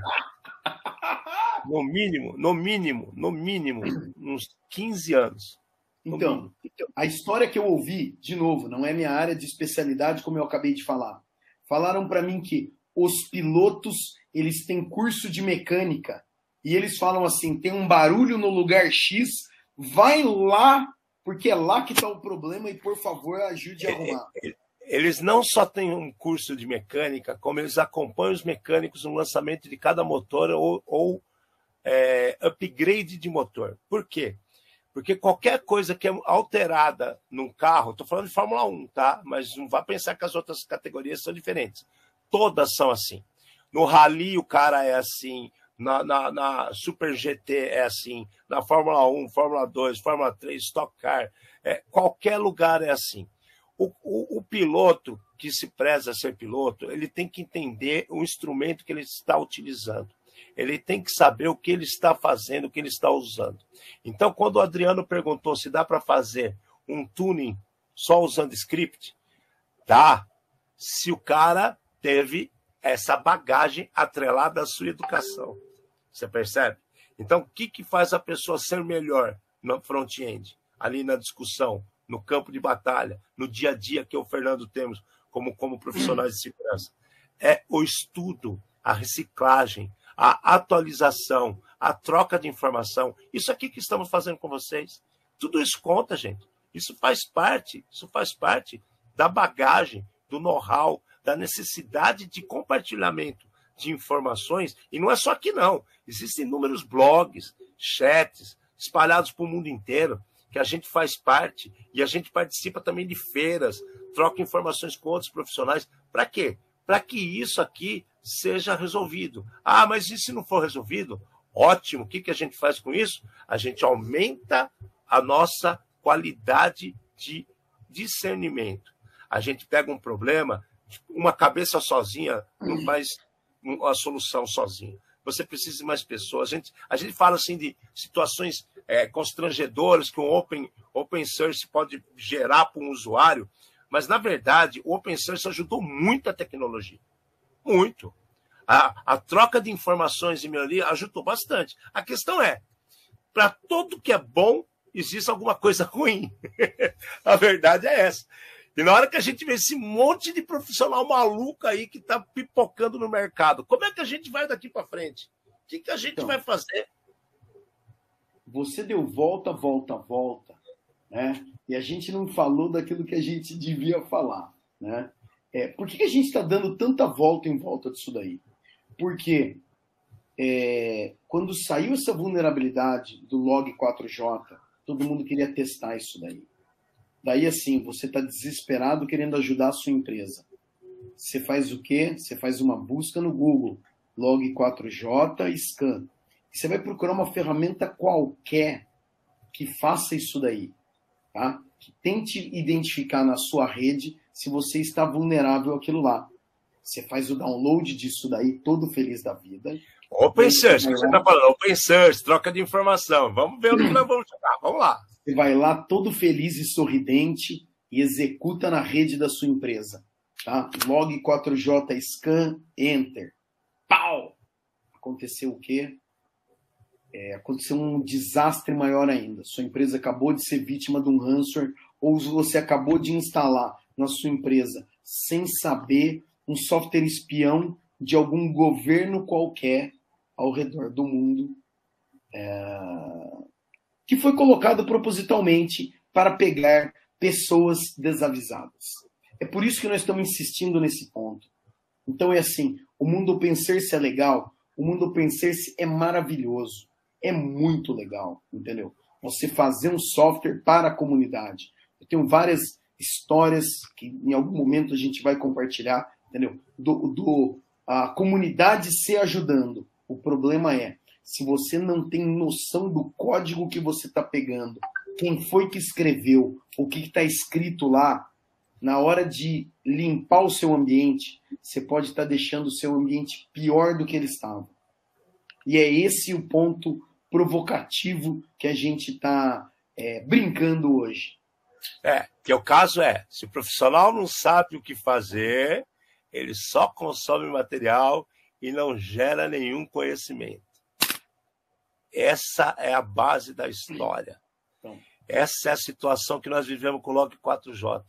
no mínimo, no mínimo, no mínimo, uns 15 anos. Então, a história que eu ouvi, de novo, não é minha área de especialidade, como eu acabei de falar. Falaram para mim que os pilotos, eles têm curso de mecânica e eles falam assim, tem um barulho no lugar X, vai lá, porque é lá que está o problema e por favor ajude a arrumar. É, é, eles não só têm um curso de mecânica, como eles acompanham os mecânicos no lançamento de cada motor ou, ou é, upgrade de motor. Por quê? Porque qualquer coisa que é alterada num carro, estou falando de Fórmula 1, tá? Mas não vá pensar que as outras categorias são diferentes. Todas são assim. No Rally o cara é assim, na, na, na, Super GT é assim, na Fórmula 1, Fórmula 2, Fórmula 3, Stock Car, é, qualquer lugar é assim. O, o, o, piloto que se preza ser piloto, ele tem que entender o instrumento que ele está utilizando ele tem que saber o que ele está fazendo, o que ele está usando. Então, quando o Adriano perguntou se dá para fazer um tuning só usando script, dá. Se o cara teve essa bagagem atrelada à sua educação. Você percebe? Então, o que, que faz a pessoa ser melhor no front-end, ali na discussão, no campo de batalha, no dia a dia que o Fernando temos como, como profissionais de segurança? É o estudo, a reciclagem, a atualização, a troca de informação. Isso aqui que estamos fazendo com vocês. Tudo isso conta, gente. Isso faz parte, isso faz parte da bagagem, do know-how, da necessidade de compartilhamento de informações. E não é só aqui, não. Existem inúmeros blogs, chats, espalhados para o mundo inteiro, que a gente faz parte e a gente participa também de feiras, troca informações com outros profissionais. Para quê? Para que isso aqui seja resolvido. Ah, mas e se não for resolvido? Ótimo. O que, que a gente faz com isso? A gente aumenta a nossa qualidade de discernimento. A gente pega um problema, uma cabeça sozinha não faz a solução sozinha. Você precisa de mais pessoas. A gente, a gente fala assim de situações é, constrangedoras que o open, open source pode gerar para um usuário, mas na verdade o open source ajudou muito a tecnologia. Muito. A, a troca de informações e melhoria ajudou bastante. A questão é, para tudo que é bom, existe alguma coisa ruim. a verdade é essa. E na hora que a gente vê esse monte de profissional maluco aí que está pipocando no mercado, como é que a gente vai daqui para frente? O que, que a gente então, vai fazer? Você deu volta, volta, volta, né? E a gente não falou daquilo que a gente devia falar, né? É, por que, a gente está dando tanta volta em volta disso daí? Porque é, quando saiu essa vulnerabilidade do log 4j, todo mundo queria testar isso daí. Daí, assim, você está desesperado querendo ajudar a sua empresa. Você faz o quê? Você faz uma busca no Google, log 4j scan. Você vai procurar uma ferramenta qualquer que faça isso daí, tá? Que tente identificar na sua rede se você está vulnerável àquilo lá. Você faz o download disso daí, todo feliz da vida. Open Source, você está falando, Open Source, troca de informação. Vamos ver onde nós vamos chegar. Vamos lá. Você vai lá todo feliz e sorridente e executa na rede da sua empresa. Tá? Log 4J scan, enter. Pau! Aconteceu o quê? É, aconteceu um desastre maior ainda. Sua empresa acabou de ser vítima de um ransomware ou você acabou de instalar na sua empresa sem saber um software espião de algum governo qualquer ao redor do mundo é, que foi colocado propositalmente para pegar pessoas desavisadas. É por isso que nós estamos insistindo nesse ponto. Então é assim, o mundo open source é legal, o mundo open source é maravilhoso, é muito legal, entendeu? Você fazer um software para a comunidade. Eu tenho várias histórias que em algum momento a gente vai compartilhar, entendeu? Do, do a comunidade se ajudando. O problema é, se você não tem noção do código que você está pegando, quem foi que escreveu, o que está escrito lá, na hora de limpar o seu ambiente, você pode estar tá deixando o seu ambiente pior do que ele estava. E é esse o ponto provocativo que a gente está é, brincando hoje. É, que o caso é, se o profissional não sabe o que fazer, ele só consome material e não gera nenhum conhecimento. Essa é a base da história. Então. Essa é a situação que nós vivemos com o Log 4J.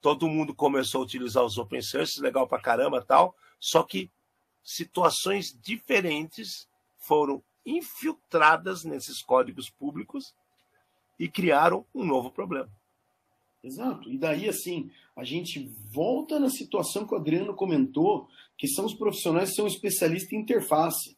Todo mundo começou a utilizar os open source, legal pra caramba tal, só que situações diferentes foram infiltradas nesses códigos públicos e criaram um novo problema. Exato. E daí, assim, a gente volta na situação que o Adriano comentou, que são os profissionais que são especialistas em interface.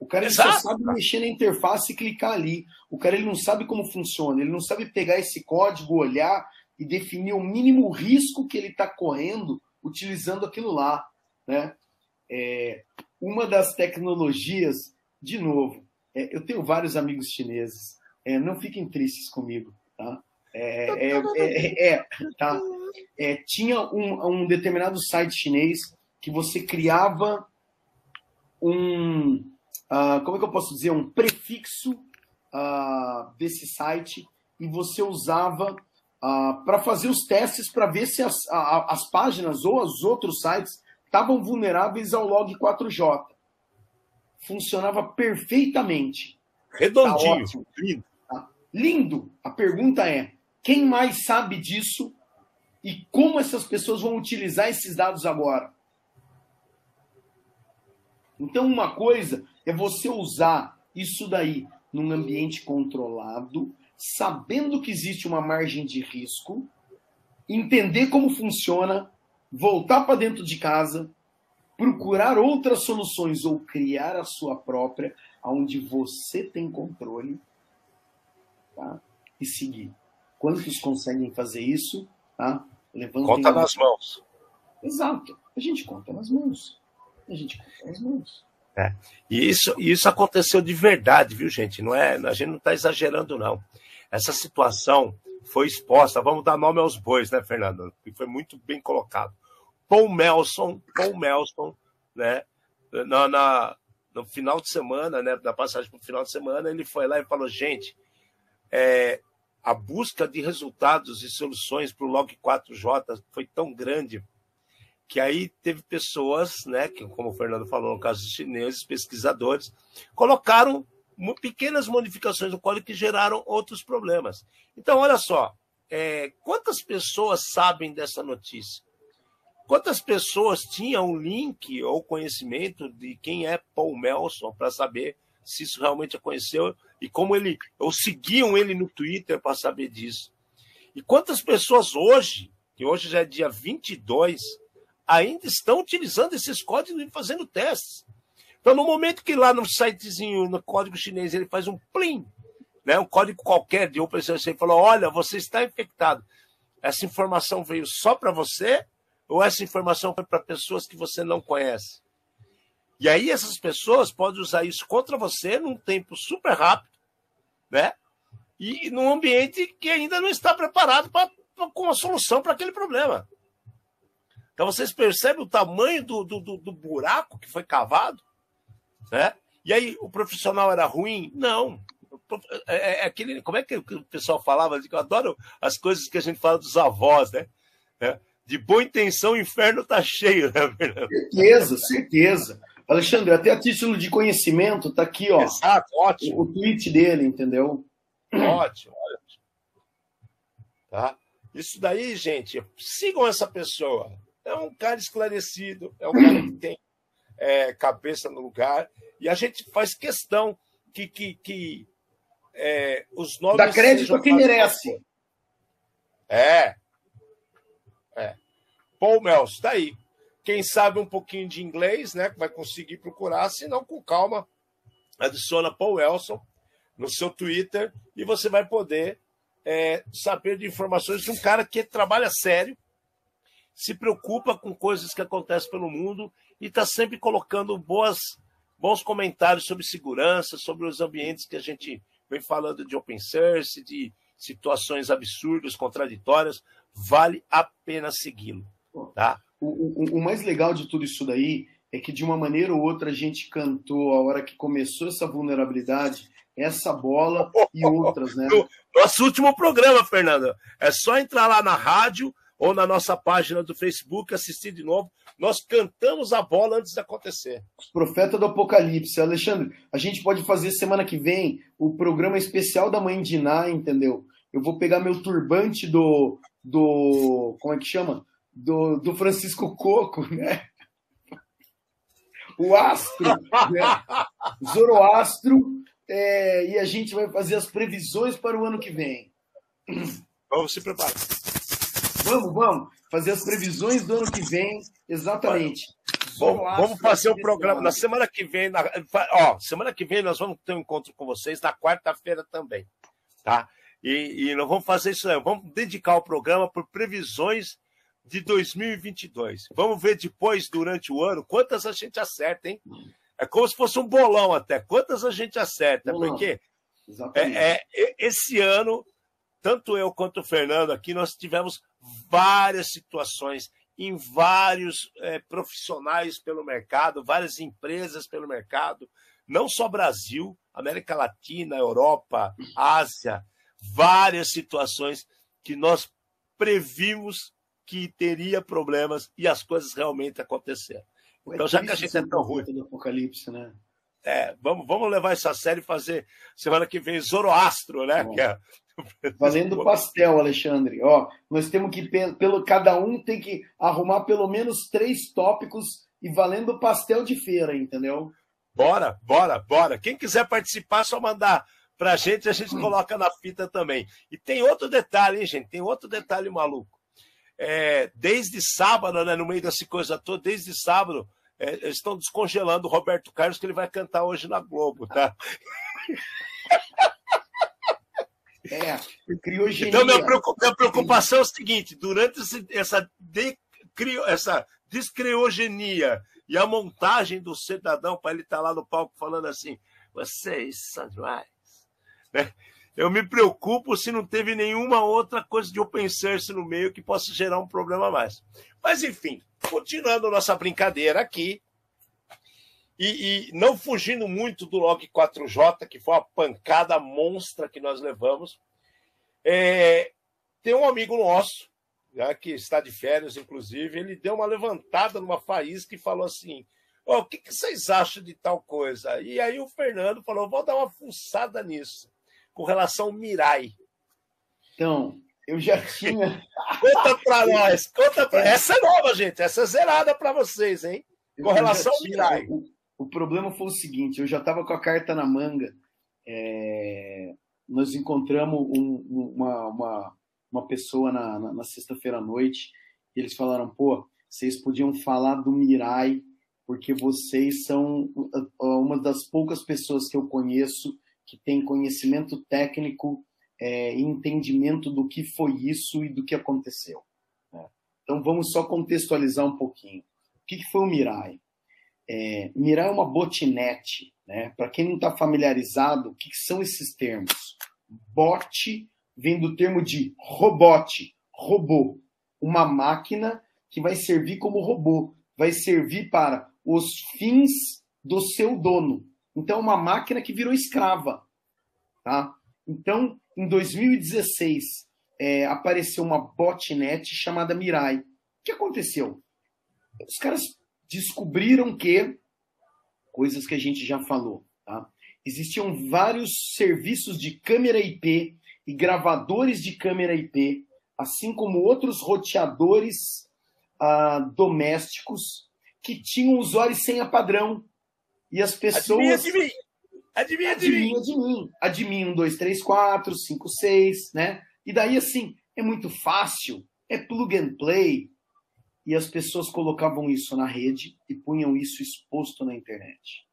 O cara ele só sabe mexer na interface e clicar ali. O cara ele não sabe como funciona, ele não sabe pegar esse código, olhar e definir o mínimo risco que ele está correndo utilizando aquilo lá. Né? É, uma das tecnologias, de novo, é, eu tenho vários amigos chineses, é, não fiquem tristes comigo, tá? É, é, é, é, tá? Tinha um, um, determinado site chinês que você criava um, uh, como é que eu posso dizer, um prefixo uh, desse site e você usava uh, ah, para fazer os testes para ver se as, as páginas ou os outros sites estavam vulneráveis ao log 4J. Funcionava perfeitamente. Redondinho. Tá lindo. Tá? Lindo. A pergunta é: quem mais sabe disso e como essas pessoas vão utilizar esses dados agora? Então, uma coisa é você usar isso daí num ambiente controlado, sabendo que existe uma margem de risco, entender como funciona, voltar para dentro de casa, procurar outras soluções ou criar a sua própria, onde você tem controle, tá? e seguir. Quantos conseguem fazer isso? Tá? Levantem conta nas mãos. Exato. A gente conta nas mãos. A gente conta nas mãos. É. E isso, isso aconteceu de verdade, viu, gente? Não é, a gente não está exagerando, não. Essa situação foi exposta. Vamos dar nome aos bois, né, Fernando? Que foi muito bem colocado. Paul Melson, Paul Melson, né? Na, na, no final de semana, né? Da passagem para o final de semana, ele foi lá e falou: gente, é, a busca de resultados e soluções para o Log 4J foi tão grande que aí teve pessoas, né, que, como o Fernando falou, no caso dos chineses, pesquisadores, colocaram pequenas modificações no código que geraram outros problemas. Então, olha só, é, quantas pessoas sabem dessa notícia? Quantas pessoas tinham o link ou conhecimento de quem é Paul Melson para saber se isso realmente aconteceu e como ele ou seguiam ele no Twitter para saber disso. E quantas pessoas hoje, que hoje já é dia 22, ainda estão utilizando esses códigos e fazendo testes. Então, no momento que lá no sitezinho, no código chinês, ele faz um plim, né, um código qualquer de open source, ele falou: olha, você está infectado. Essa informação veio só para você ou essa informação foi para pessoas que você não conhece? E aí essas pessoas podem usar isso contra você num tempo super rápido, né? E num ambiente que ainda não está preparado para com uma solução para aquele problema. Então vocês percebem o tamanho do, do, do, buraco que foi cavado? Né? E aí, o profissional era ruim? Não. É, é, é aquele, como é que o pessoal falava? Eu adoro as coisas que a gente fala dos avós, né? É, de boa intenção, o inferno está cheio, né, Fernando? Certeza, certeza. Alexandre, até a título de conhecimento, tá aqui, ó. Exato, ótimo. O, tweet dele, entendeu? Ótimo, ótimo. Tá? Isso daí, gente, sigam essa pessoa. É um cara esclarecido, é um cara que tem é, cabeça no lugar, e a gente faz questão que, que, que é, os nomes. Dá crédito a quem merece. É. Paul Mels, está aí. Quem sabe um pouquinho de inglês, né? Vai conseguir procurar, se não, com calma, adiciona Paul Elson no seu Twitter e você vai poder é, saber de informações de um cara que trabalha sério, se preocupa com coisas que acontecem pelo mundo e está sempre colocando boas, bons comentários sobre segurança, sobre os ambientes que a gente vem falando de open source, de situações absurdas, contraditórias. Vale a pena segui-lo. Tá? O, o, o, mais legal de tudo isso daí é que, de uma maneira ou outra, a gente cantou a hora que começou essa vulnerabilidade, essa bola e outras, né? No, nosso último programa, Fernando. É só entrar lá na rádio ou na nossa página do Facebook, assistir de novo. Nós cantamos a bola antes de acontecer. Profeta do Apocalipse. Alexandre, a gente pode fazer semana que vem o programa especial da Mãe de Ná, entendeu? Eu vou pegar meu turbante do. do como é que chama? Do, do Francisco Coco, né? O astro, né? Zoroastro, é, e a gente vai fazer as previsões para o ano que vem. Vamos se preparar. Vamos, vamos. Fazer as previsões do ano que vem, exatamente. Bom, vamos fazer o um programa na semana que vem. Na, ó, semana que vem nós vamos ter um encontro com vocês na quarta-feira também, tá? E, e nós vamos fazer isso aí. Vamos dedicar o programa por previsões de 2022. Vamos ver depois, durante o ano, quantas a gente acerta, hein? É como se fosse um bolão até. Quantas a gente acerta? Bolão. Porque é, é, esse ano, tanto eu quanto o Fernando aqui, nós tivemos várias situações em vários é, profissionais pelo mercado, várias empresas pelo mercado, não só Brasil, América Latina, Europa, Ásia, várias situações que nós previmos que teria problemas e as coisas realmente aconteceram. Então, já que a gente é tão ruim. Do Apocalipse, né? É, vamos, vamos levar essa série e fazer semana que vem Zoroastro, né? Que é... Valendo pastel, Alexandre. Ó, nós temos que, pelo, cada um tem que arrumar pelo menos três tópicos e valendo pastel de feira, entendeu? Bora, bora, bora. Quem quiser participar, é só mandar pra gente, a gente hum. coloca na fita também. E tem outro detalhe, hein, gente? Tem outro detalhe maluco é, desde sábado, né, no meio dessa coisa toda, desde sábado, é, eles estão descongelando o Roberto Carlos, que ele vai cantar hoje na Globo, tá? É, criogenia. Então, minha, preocupação é o seguinte: durante esse, essa, decrio, essa descriogenia e a montagem do cidadão para ele estar tá lá no palco falando assim, vocês são demais. Né? Eu me preocupo se não teve nenhuma outra coisa de open source no meio que possa gerar um problema mais. Mas, enfim, continuando nossa brincadeira aqui, e, e, não fugindo muito do log 4J, que foi uma pancada monstra que nós levamos, é, tem um amigo nosso, que está de férias, inclusive, ele deu uma levantada numa faísca e falou assim: oh, o que, que vocês acham de tal coisa? E aí o Fernando falou: vou dar uma fuçada nisso com relação ao Mirai. Então, eu já tinha. conta para nós, conta pra... Essa é nova, gente, essa é zerada para vocês, hein? Com relação ao Mirai. O, o, problema foi o seguinte: eu já estava com a carta na manga. É... Nós encontramos um, uma, uma, uma pessoa na, na, na sexta-feira à noite e eles falaram: pô, vocês podiam falar do Mirai porque vocês são uma das poucas pessoas que eu conheço que tem conhecimento técnico é, e entendimento do que foi isso e do que aconteceu. Né? Então vamos só contextualizar um pouquinho. O que, que foi o Mirai? É, Mirai é uma botnet. Né? Para quem não está familiarizado, o que, que são esses termos? Bot vem do termo de robote, robô. Uma máquina que vai servir como robô, vai servir para os fins do seu dono. Então, uma máquina que virou escrava. Tá? Então, em 2016, é, apareceu uma botnet chamada Mirai. O que aconteceu? Os caras descobriram que, coisas que a gente já falou, tá? existiam vários serviços de câmera IP e gravadores de câmera IP, assim como outros roteadores ah, domésticos que tinham usuários senha padrão. E as pessoas. Adivinha, adivinha. Adivinha, adivinha. Admin, admin 1, 2, 3, 4, 5, 6, né? E daí, assim, é muito fácil, é plug and play. E as pessoas colocavam isso na rede e punham isso exposto na internet.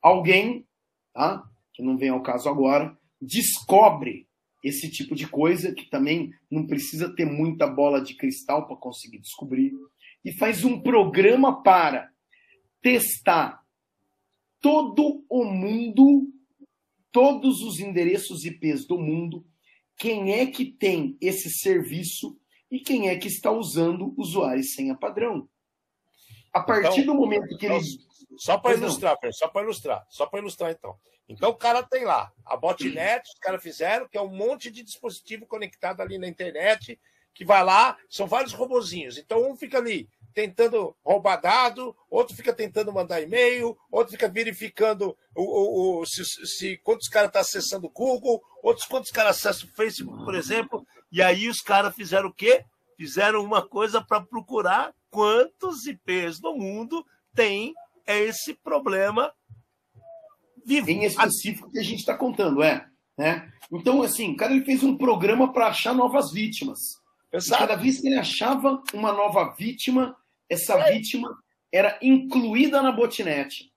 Alguém, tá? Que não vem ao caso agora, descobre esse tipo de coisa, que também não precisa ter muita bola de cristal para conseguir descobrir, e faz um programa para testar todo o mundo, todos os endereços IPs do mundo, quem é que tem esse serviço e quem é que está usando usuário e senha padrão. A partir então, do momento que então, ele. Só para ilustrar, só para ilustrar, só para ilustrar então. Então o cara tem lá a botnet, os caras fizeram, que é um monte de dispositivo conectado ali na internet, que vai lá, são vários robozinhos. Então um fica ali tentando roubar dado, outro fica tentando mandar e-mail, outro fica verificando o, o, o se, se, quantos caras estão tá acessando o Google, outros quantos caras acessam o Facebook, por exemplo. E aí os caras fizeram o quê? Fizeram uma coisa para procurar quantos IPs no mundo tem esse problema vivo. Em específico que a gente está contando, é. Né? Então, assim, o cara ele fez um programa para achar novas vítimas. Cada vez que ele achava uma nova vítima, essa é. vítima era incluída na botnet.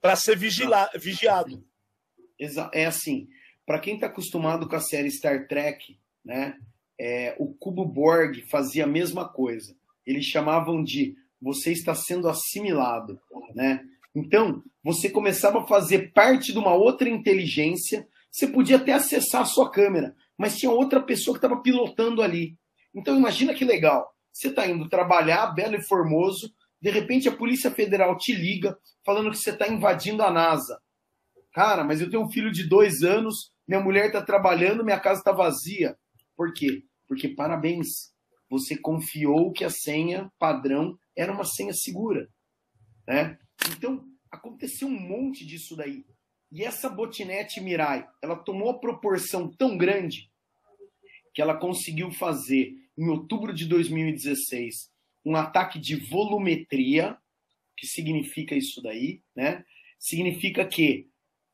Para ser vigila vigiado. É assim, para quem está acostumado com a série Star Trek, né, é, o Cubo Borg fazia a mesma coisa. Eles chamavam de você está sendo assimilado, né? Então, você começava a fazer parte de uma outra inteligência, você podia até acessar a sua câmera, mas tinha outra pessoa que estava pilotando ali. Então, imagina que legal. Você está indo trabalhar, belo e formoso, de repente a Polícia Federal te liga falando que você está invadindo a NASA. Cara, mas eu tenho um filho de dois anos, minha mulher está trabalhando, minha casa está vazia. Por quê? Porque parabéns, você confiou que a senha padrão era uma senha segura. Né? Então, aconteceu um monte disso daí. E essa botinete Mirai, ela tomou a proporção tão grande que ela conseguiu fazer, em outubro de 2016, um ataque de volumetria, que significa isso daí, né? Significa que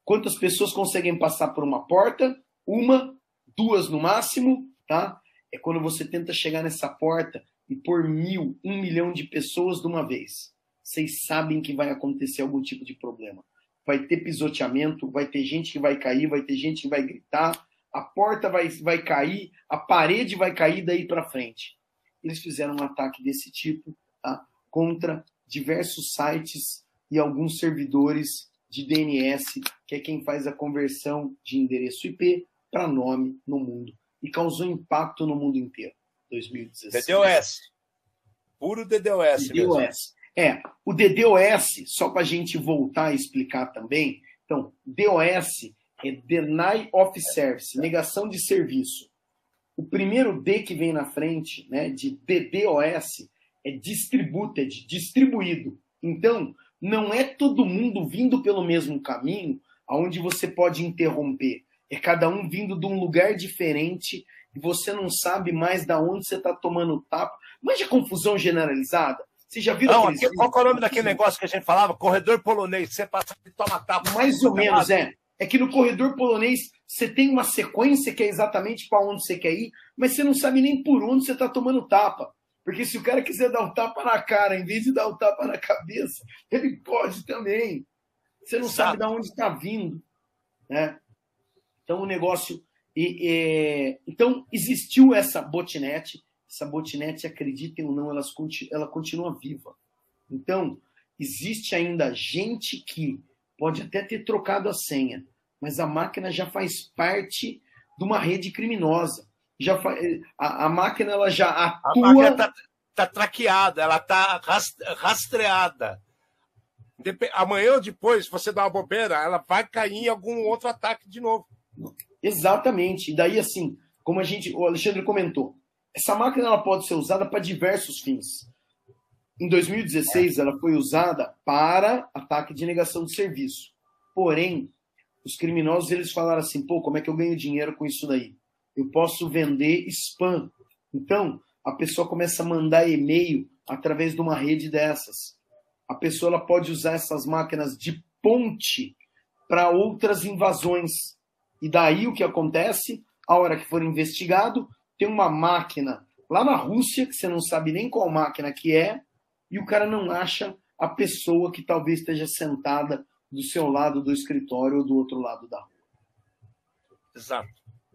quantas pessoas conseguem passar por uma porta? Uma, duas no máximo, tá? É quando você tenta chegar nessa porta e por mil, um milhão de pessoas de uma vez vocês sabem que vai acontecer algum tipo de problema. Vai ter pisoteamento, vai ter gente que vai cair, vai ter gente que vai gritar, a porta vai, vai cair, a parede vai cair daí para frente. Eles fizeram um ataque desse tipo tá? contra diversos sites e alguns servidores de DNS, que é quem faz a conversão de endereço IP para nome no mundo. E causou impacto no mundo inteiro. 2016. DDoS. Puro DDoS. DDoS. Mesmo. É, o DDoS, só para a gente voltar a explicar também, então, DOS é Deny of Service, negação de serviço. O primeiro D que vem na frente, né, de DDoS, é distributed, distribuído. Então, não é todo mundo vindo pelo mesmo caminho aonde você pode interromper. É cada um vindo de um lugar diferente e você não sabe mais da onde você está tomando tapa. Mas de confusão generalizada. Você já viu Não, qual é o nome daquele negócio que a gente falava? Corredor polonês. Você passa e toma tapa. Mais ou menos, é. É que no corredor polonês você tem uma sequência que é exatamente para onde você quer ir, mas você não sabe nem por onde você está tomando tapa. Porque se o cara quiser dar o um tapa na cara, em vez de dar o um tapa na cabeça, ele pode também. Você não Exato. sabe de onde está vindo. Né? Então o negócio. E, e, então existiu essa botnet. Essa botnet, acreditem ou não, elas, ela continua viva. Então, existe ainda gente que pode até ter trocado a senha, mas a máquina já faz parte de uma rede criminosa. Já fa... a, a máquina ela já atua. A máquina está tá traqueada, ela está rastreada. Amanhã ou depois, se você dá uma bobeira, ela vai cair em algum outro ataque de novo. Exatamente. E daí, assim, como a gente, o Alexandre comentou, essa máquina ela pode ser usada para diversos fins. Em 2016, ela foi usada para ataque de negação de serviço. Porém, os criminosos eles falaram assim: pô, como é que eu ganho dinheiro com isso daí? Eu posso vender spam. Então, a pessoa começa a mandar e-mail através de uma rede dessas. A pessoa ela pode usar essas máquinas de ponte para outras invasões. E daí o que acontece? A hora que for investigado, tem uma máquina lá na Rússia, que você não sabe nem qual máquina que é, e o cara não acha a pessoa que talvez esteja sentada do seu lado do escritório ou do outro lado da rua. Exato.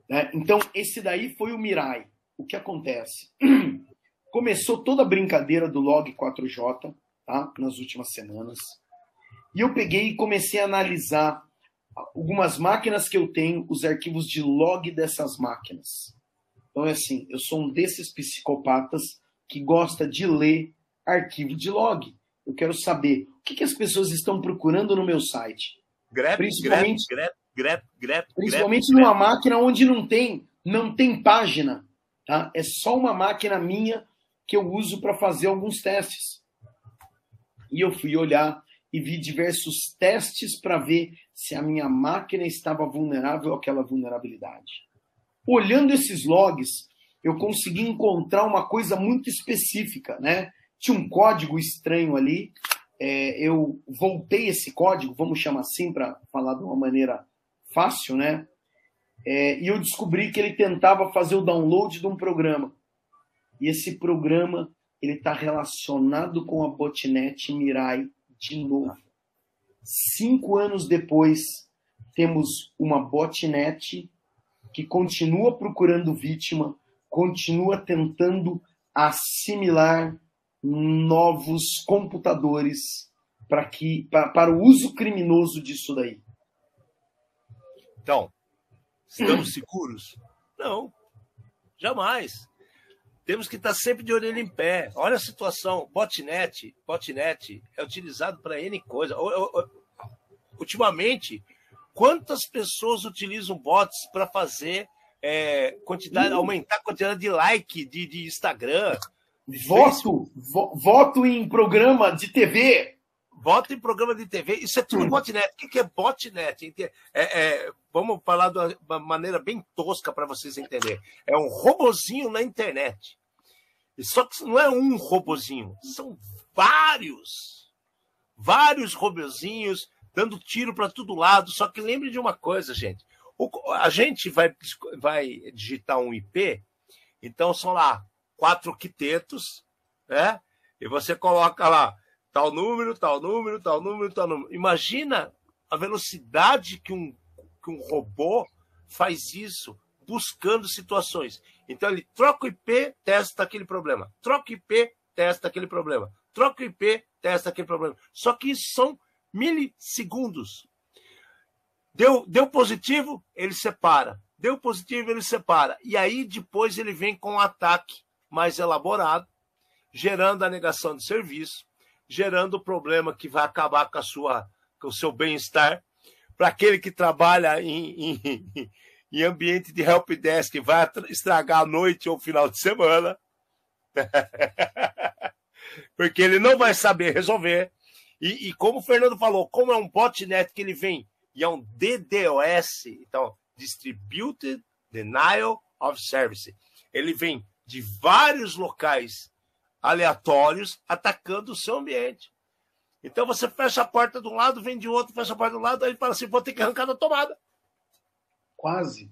Né? Então, esse daí foi o Mirai. O que acontece? Começou toda a brincadeira do log 4J tá? nas últimas semanas. E eu peguei e comecei a analisar algumas máquinas que eu tenho, os arquivos de log dessas máquinas. Então é assim, eu sou um desses psicopatas que gosta de ler arquivo de log. Eu quero saber o que, que as pessoas estão procurando no meu site. Grep, principalmente, grep, grep, grep, principalmente numa máquina onde não tem, não tem página. Tá? É só uma máquina minha que eu uso para fazer alguns testes. E eu fui olhar e vi diversos testes para ver se a minha máquina estava vulnerável àquela vulnerabilidade. Olhando esses logs, eu consegui encontrar uma coisa muito específica, né? Tinha um código estranho ali. É, eu voltei esse código, vamos chamar assim para falar de uma maneira fácil, né? É, e eu descobri que ele tentava fazer o download de um programa. E esse programa ele está relacionado com a botnet Mirai de novo. Cinco anos depois, temos uma botnet que continua procurando vítima, continua tentando assimilar novos computadores para que pra, para o uso criminoso disso daí. Então, estamos seguros? Não, jamais. Temos que estar sempre de orelha em pé. Olha a situação. Botnet, botnet é utilizado para N coisa. Ultimamente, quantas pessoas utilizam bots para fazer é, quantidade, aumentar a quantidade de like de, de Instagram, Voto, vo, voto em programa de TV. Voto em programa de TV. Isso é tudo botnet. O que é botnet? É, é, vamos falar de uma maneira bem tosca para vocês entenderem. É um robozinho na internet. Só que não é um robozinho, são vários. Vários robozinhos dando tiro para todo lado. Só que lembre de uma coisa, gente. O, a gente vai, vai digitar um IP, então são lá quatro quitetos, né? E você coloca lá tal número, tal número, tal número, tal número. Imagina a velocidade que um, que um robô faz isso buscando situações. Então ele troca o IP, testa aquele problema. Troca o IP, testa aquele problema. Troca o IP, testa aquele problema. Só que isso são milissegundos. Deu, deu positivo, ele separa. Deu positivo, ele separa. E aí depois ele vem com o ataque mais elaborado, gerando a negação de serviço, gerando o problema que vai acabar com, a sua, com o seu bem-estar. Para aquele que trabalha em, em, em ambiente de helpdesk, vai estragar a noite ou final de semana. Porque ele não vai saber resolver. E, e, como o Fernando falou, como é um botnet que ele vem e é um DDoS, então Distributed Denial of Service, ele vem de vários locais aleatórios atacando o seu ambiente. Então você fecha a porta de um lado, vem de outro, fecha a porta do lado, aí ele fala assim: vou ter que arrancar da tomada. Quase,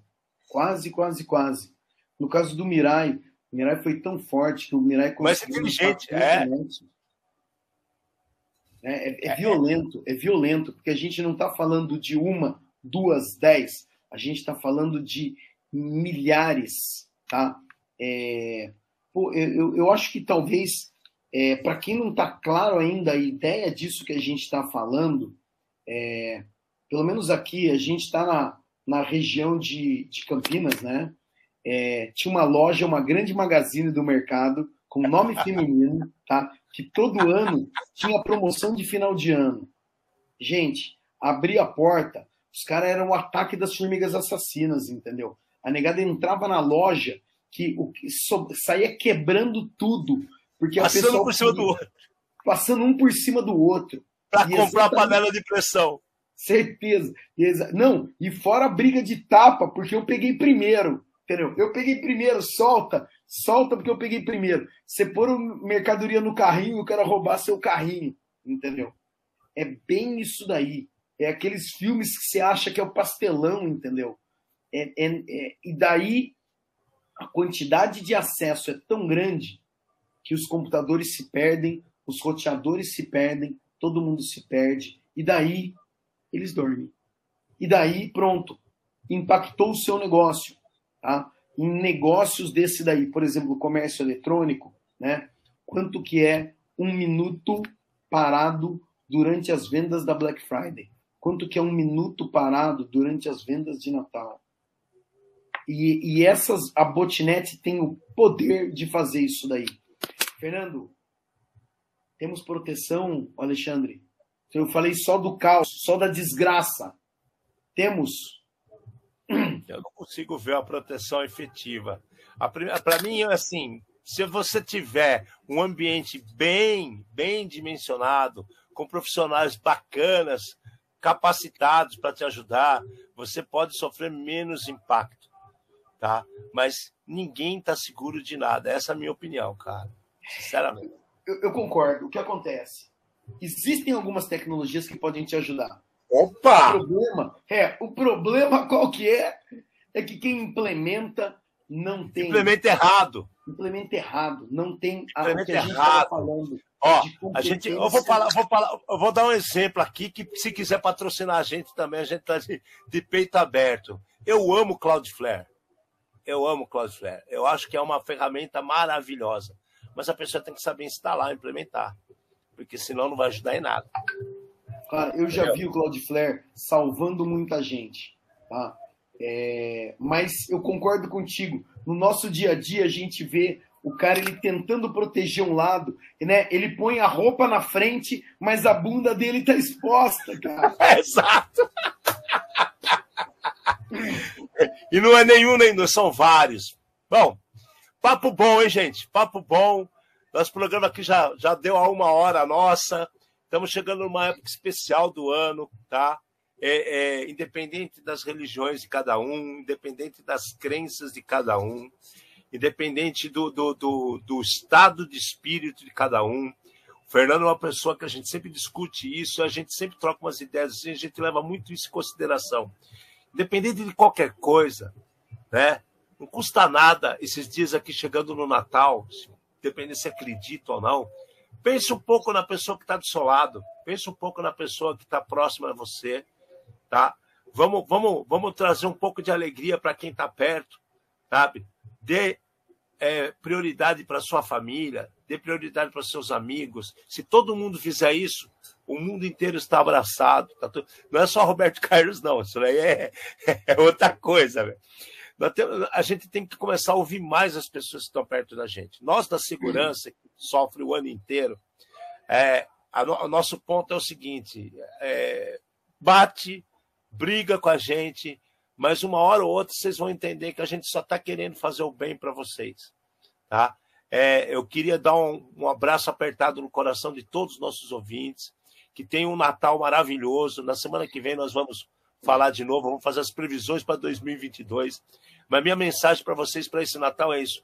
quase, quase, quase. No caso do Mirai, O Mirai foi tão forte que o Mirai Mas inteligente, é. É, é, é, violento, é violento, porque a gente não está falando de uma, duas, dez, a gente está falando de milhares, tá? É, pô, eu, eu acho que talvez, é, para quem não está claro ainda a ideia disso que a gente está falando, é, pelo menos aqui, a gente está na, na região de, de Campinas, né? É, tinha uma loja, uma grande magazine do mercado, com nome feminino, tá? Que todo ano tinha promoção de final de ano. Gente, abria a porta, os caras eram o ataque das formigas assassinas, entendeu? A negada entrava na loja que o que so, saía quebrando tudo, porque passando por cima do outro, passando um por cima do outro para comprar a panela de pressão. Certeza. Não, e fora a briga de tapa, porque eu peguei primeiro. Entendeu? Eu peguei primeiro, solta, solta porque eu peguei primeiro. Você pôr mercadoria no carrinho, eu quero roubar seu carrinho. Entendeu? É bem isso daí. É aqueles filmes que você acha que é o pastelão, entendeu? É, é, é, e daí a quantidade de acesso é tão grande que os computadores se perdem, os roteadores se perdem, todo mundo se perde, e daí eles dormem. E daí, pronto, impactou o seu negócio. Tá? Em negócios desse daí, por exemplo, comércio eletrônico, né? quanto que é um minuto parado durante as vendas da Black Friday? Quanto que é um minuto parado durante as vendas de Natal? E, e essas, a Botnet tem o poder de fazer isso daí. Fernando, temos proteção, Alexandre? Eu falei só do caos, só da desgraça. Temos eu não consigo ver a proteção efetiva. Para mim, é assim, se você tiver um ambiente bem, bem dimensionado, com profissionais bacanas, capacitados para te ajudar, você pode sofrer menos impacto, tá? Mas ninguém está seguro de nada. Essa é a minha opinião, cara. Sinceramente. Eu, eu concordo. O que acontece? Existem algumas tecnologias que podem te ajudar. Opa! O problema, é, o problema qual que é? É que quem implementa não tem. Implementa errado. Implementa errado. Não tem a, implementa errado. falando. Ó, a gente, eu vou falar, vou falar, eu vou dar um exemplo aqui que se quiser patrocinar a gente também, a gente tá de, de peito aberto. Eu amo Cloudflare. Eu amo Cloudflare. Eu acho que é uma ferramenta maravilhosa. Mas a pessoa tem que saber instalar, implementar. Porque senão não vai ajudar em nada. Cara, eu já vi o Cloudflare salvando muita gente, tá? É, mas eu concordo contigo. No nosso dia a dia, a gente vê o cara ele tentando proteger um lado, né? Ele põe a roupa na frente, mas a bunda dele tá exposta, cara. exato. e não é nenhum nem dois, são vários. Bom, papo bom, hein, gente? Papo bom. Nosso programa aqui já, já deu a uma hora nossa. Estamos chegando numa época especial do ano, tá? É, é, independente das religiões de cada um, independente das crenças de cada um, independente do, do, do, do estado de espírito de cada um. O Fernando é uma pessoa que a gente sempre discute isso, a gente sempre troca umas ideias assim, a gente leva muito isso em consideração. Independente de qualquer coisa, né? Não custa nada esses dias aqui chegando no Natal, dependendo se acredita ou não, Pense um pouco na pessoa que está do seu lado. Pense um pouco na pessoa que está próxima a você. Tá? Vamos, vamos, vamos trazer um pouco de alegria para quem está perto. Sabe? Dê é, prioridade para sua família, dê prioridade para seus amigos. Se todo mundo fizer isso, o mundo inteiro está abraçado. Tá tudo... Não é só Roberto Carlos, não. Isso aí é, é outra coisa. Velho. A gente tem que começar a ouvir mais as pessoas que estão perto da gente. Nós, da segurança, sofre o ano inteiro. É, o nosso ponto é o seguinte: é, bate, briga com a gente, mas uma hora ou outra vocês vão entender que a gente só está querendo fazer o bem para vocês. Tá? É, eu queria dar um, um, abraço apertado no coração de todos os nossos ouvintes, que tenham um Natal maravilhoso. Na semana que vem nós vamos falar de novo, vamos fazer as previsões para 2022. Mas minha mensagem para vocês para esse Natal é isso: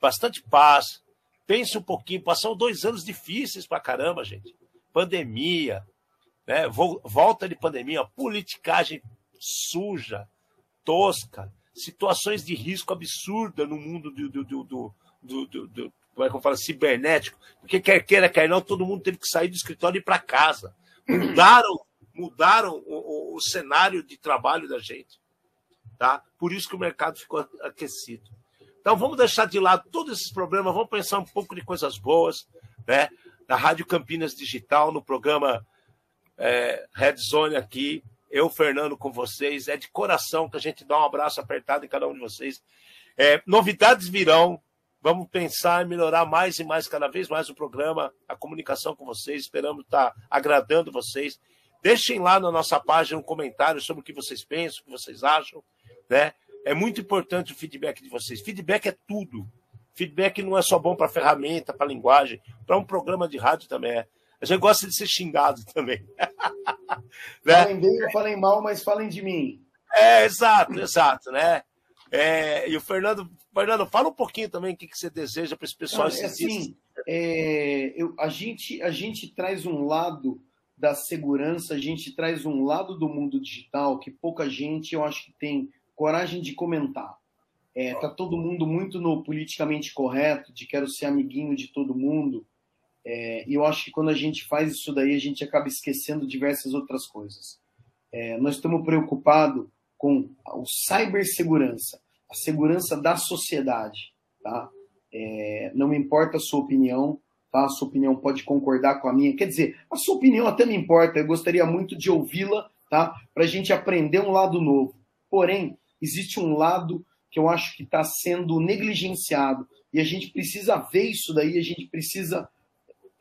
bastante paz, Pense um pouquinho, passaram dois anos difíceis pra caramba, gente. Pandemia, né? volta de pandemia, politicagem suja, tosca, situações de risco absurda no mundo do, do, do, do, do, como é que eu falo, cibernético, porque quer queira, quer não, todo mundo teve que sair do escritório e ir para casa. Mudaram, mudaram o, o, o, cenário de trabalho da gente. Tá? Por isso que o mercado ficou aquecido. Então vamos deixar de lado todos esses problemas, vamos pensar um pouco de coisas boas, né? Na Rádio Campinas Digital, no programa é, Red Zone aqui, eu, Fernando, com vocês. É de coração que a gente dá um abraço apertado em cada um de vocês. É, novidades virão, Vamos pensar em melhorar mais e mais, cada vez mais o programa, a comunicação com vocês. Esperamos estar agradando vocês. Deixem lá na nossa página um comentário sobre o que vocês pensam, o que vocês acham. Né? É muito importante o feedback de vocês. Feedback é tudo. Feedback não é só bom para ferramenta, para linguagem, para um programa de rádio também é. A gente gosta de ser xingado também. né? Falem bem ou falem mal, mas falem de mim. É, exato, exato, né? É, e o Fernando, Fernando, fala um pouquinho também o que, que você deseja para esse pessoal. Não, é assim, é, eu, a, gente, a gente traz um lado da segurança, a gente traz um lado do mundo digital que pouca gente, eu acho que tem coragem de comentar. É, tá todo mundo muito no politicamente correto, de quero ser amiguinho de todo mundo. É, e eu acho que quando a gente faz isso daí, a gente acaba esquecendo diversas outras coisas. É, nós estamos preocupados com o cibersegurança, a segurança da sociedade, tá? É, não me importa a sua opinião, tá? A sua opinião pode concordar com a minha. Quer dizer, a sua opinião até me importa, eu gostaria muito de ouvi-la, tá? Para a gente aprender um lado novo. Porém, existe um lado que eu acho que está sendo negligenciado e a gente precisa ver isso daí, a gente precisa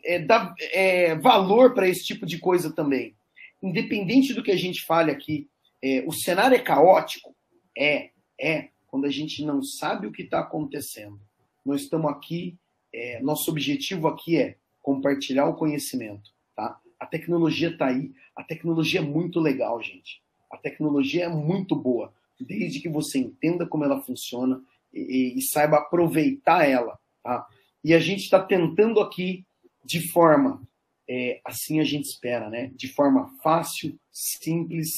é, dar é, valor para esse tipo de coisa também. Independente do que a gente fale aqui, é, o cenário é caótico? É, é, quando a gente não sabe o que está acontecendo. Nós estamos aqui, é, nosso objetivo aqui é compartilhar o conhecimento, tá? A tecnologia está aí, a tecnologia é muito legal, gente. A tecnologia é muito boa, desde que você entenda como ela funciona e, e saiba aproveitar ela, tá? E a gente está tentando aqui de forma, é, assim a gente espera, né? De forma fácil, simples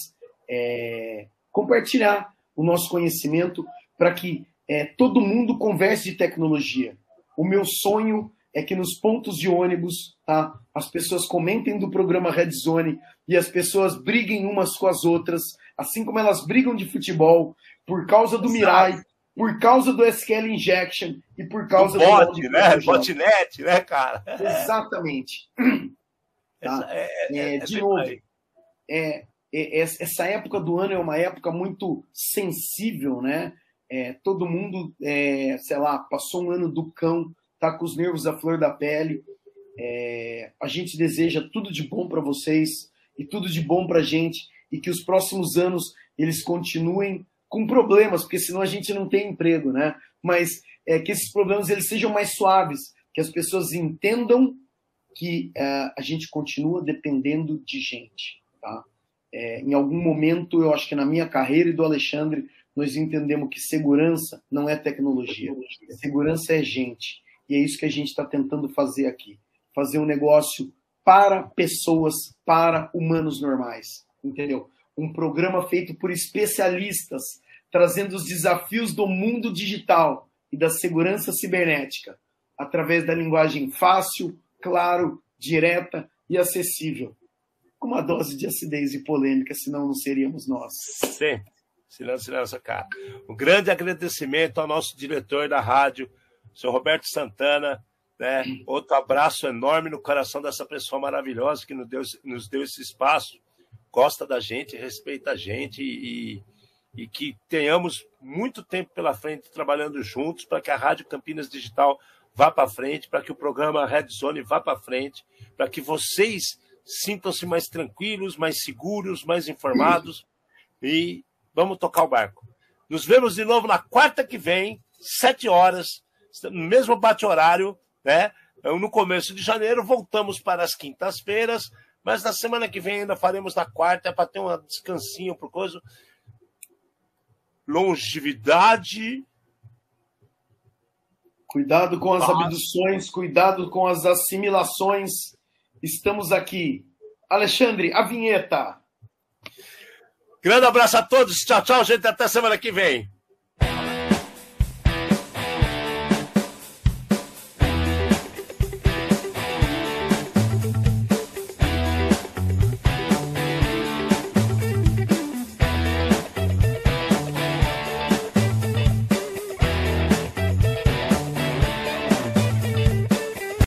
é, compartilhar o nosso conhecimento para que é, todo mundo converse de tecnologia. O meu sonho é que nos pontos de ônibus tá, as pessoas comentem do programa Red Zone e as pessoas briguem umas com as outras, assim como elas brigam de futebol por causa do Mirai, por causa do SQL Injection e por causa do bot, do né? Botnet, né, cara? Exatamente. Tá? É, é, é, é de novo, é, essa época do ano é uma época muito sensível, né? É, todo mundo, é, sei lá, passou um ano do cão, tá com os nervos à flor da pele. É, a gente deseja tudo de bom para vocês e tudo de bom para gente e que os próximos anos eles continuem com problemas, porque senão a gente não tem emprego, né? Mas é, que esses problemas eles sejam mais suaves, que as pessoas entendam que é, a gente continua dependendo de gente, tá? É, em algum momento, eu acho que na minha carreira e do Alexandre, nós entendemos que segurança não é tecnologia. Segurança é gente. E é isso que a gente está tentando fazer aqui. Fazer um negócio para pessoas, para humanos normais. Entendeu? Um programa feito por especialistas, trazendo os desafios do mundo digital e da segurança cibernética, através da linguagem fácil, claro, direta e acessível com uma dose de acidez e polêmica, senão não seríamos nós. Sim, senão seria nossa cara. Um grande agradecimento ao nosso diretor da rádio, senhor Roberto Santana. Né? Outro abraço enorme no coração dessa pessoa maravilhosa que nos deu, nos deu esse espaço, gosta da gente, respeita a gente e, e que tenhamos muito tempo pela frente trabalhando juntos para que a Rádio Campinas Digital vá para frente, para que o programa Red Zone vá para frente, para que vocês sintam-se mais tranquilos, mais seguros, mais informados e vamos tocar o barco. Nos vemos de novo na quarta que vem, sete horas, no mesmo bate-horário, né? No começo de janeiro, voltamos para as quintas-feiras, mas na semana que vem ainda faremos na quarta para ter um descansinho por coisa. Longevidade. Cuidado com as abduções, cuidado com as assimilações Estamos aqui. Alexandre, a vinheta. Grande abraço a todos. Tchau, tchau, gente. Até semana que vem.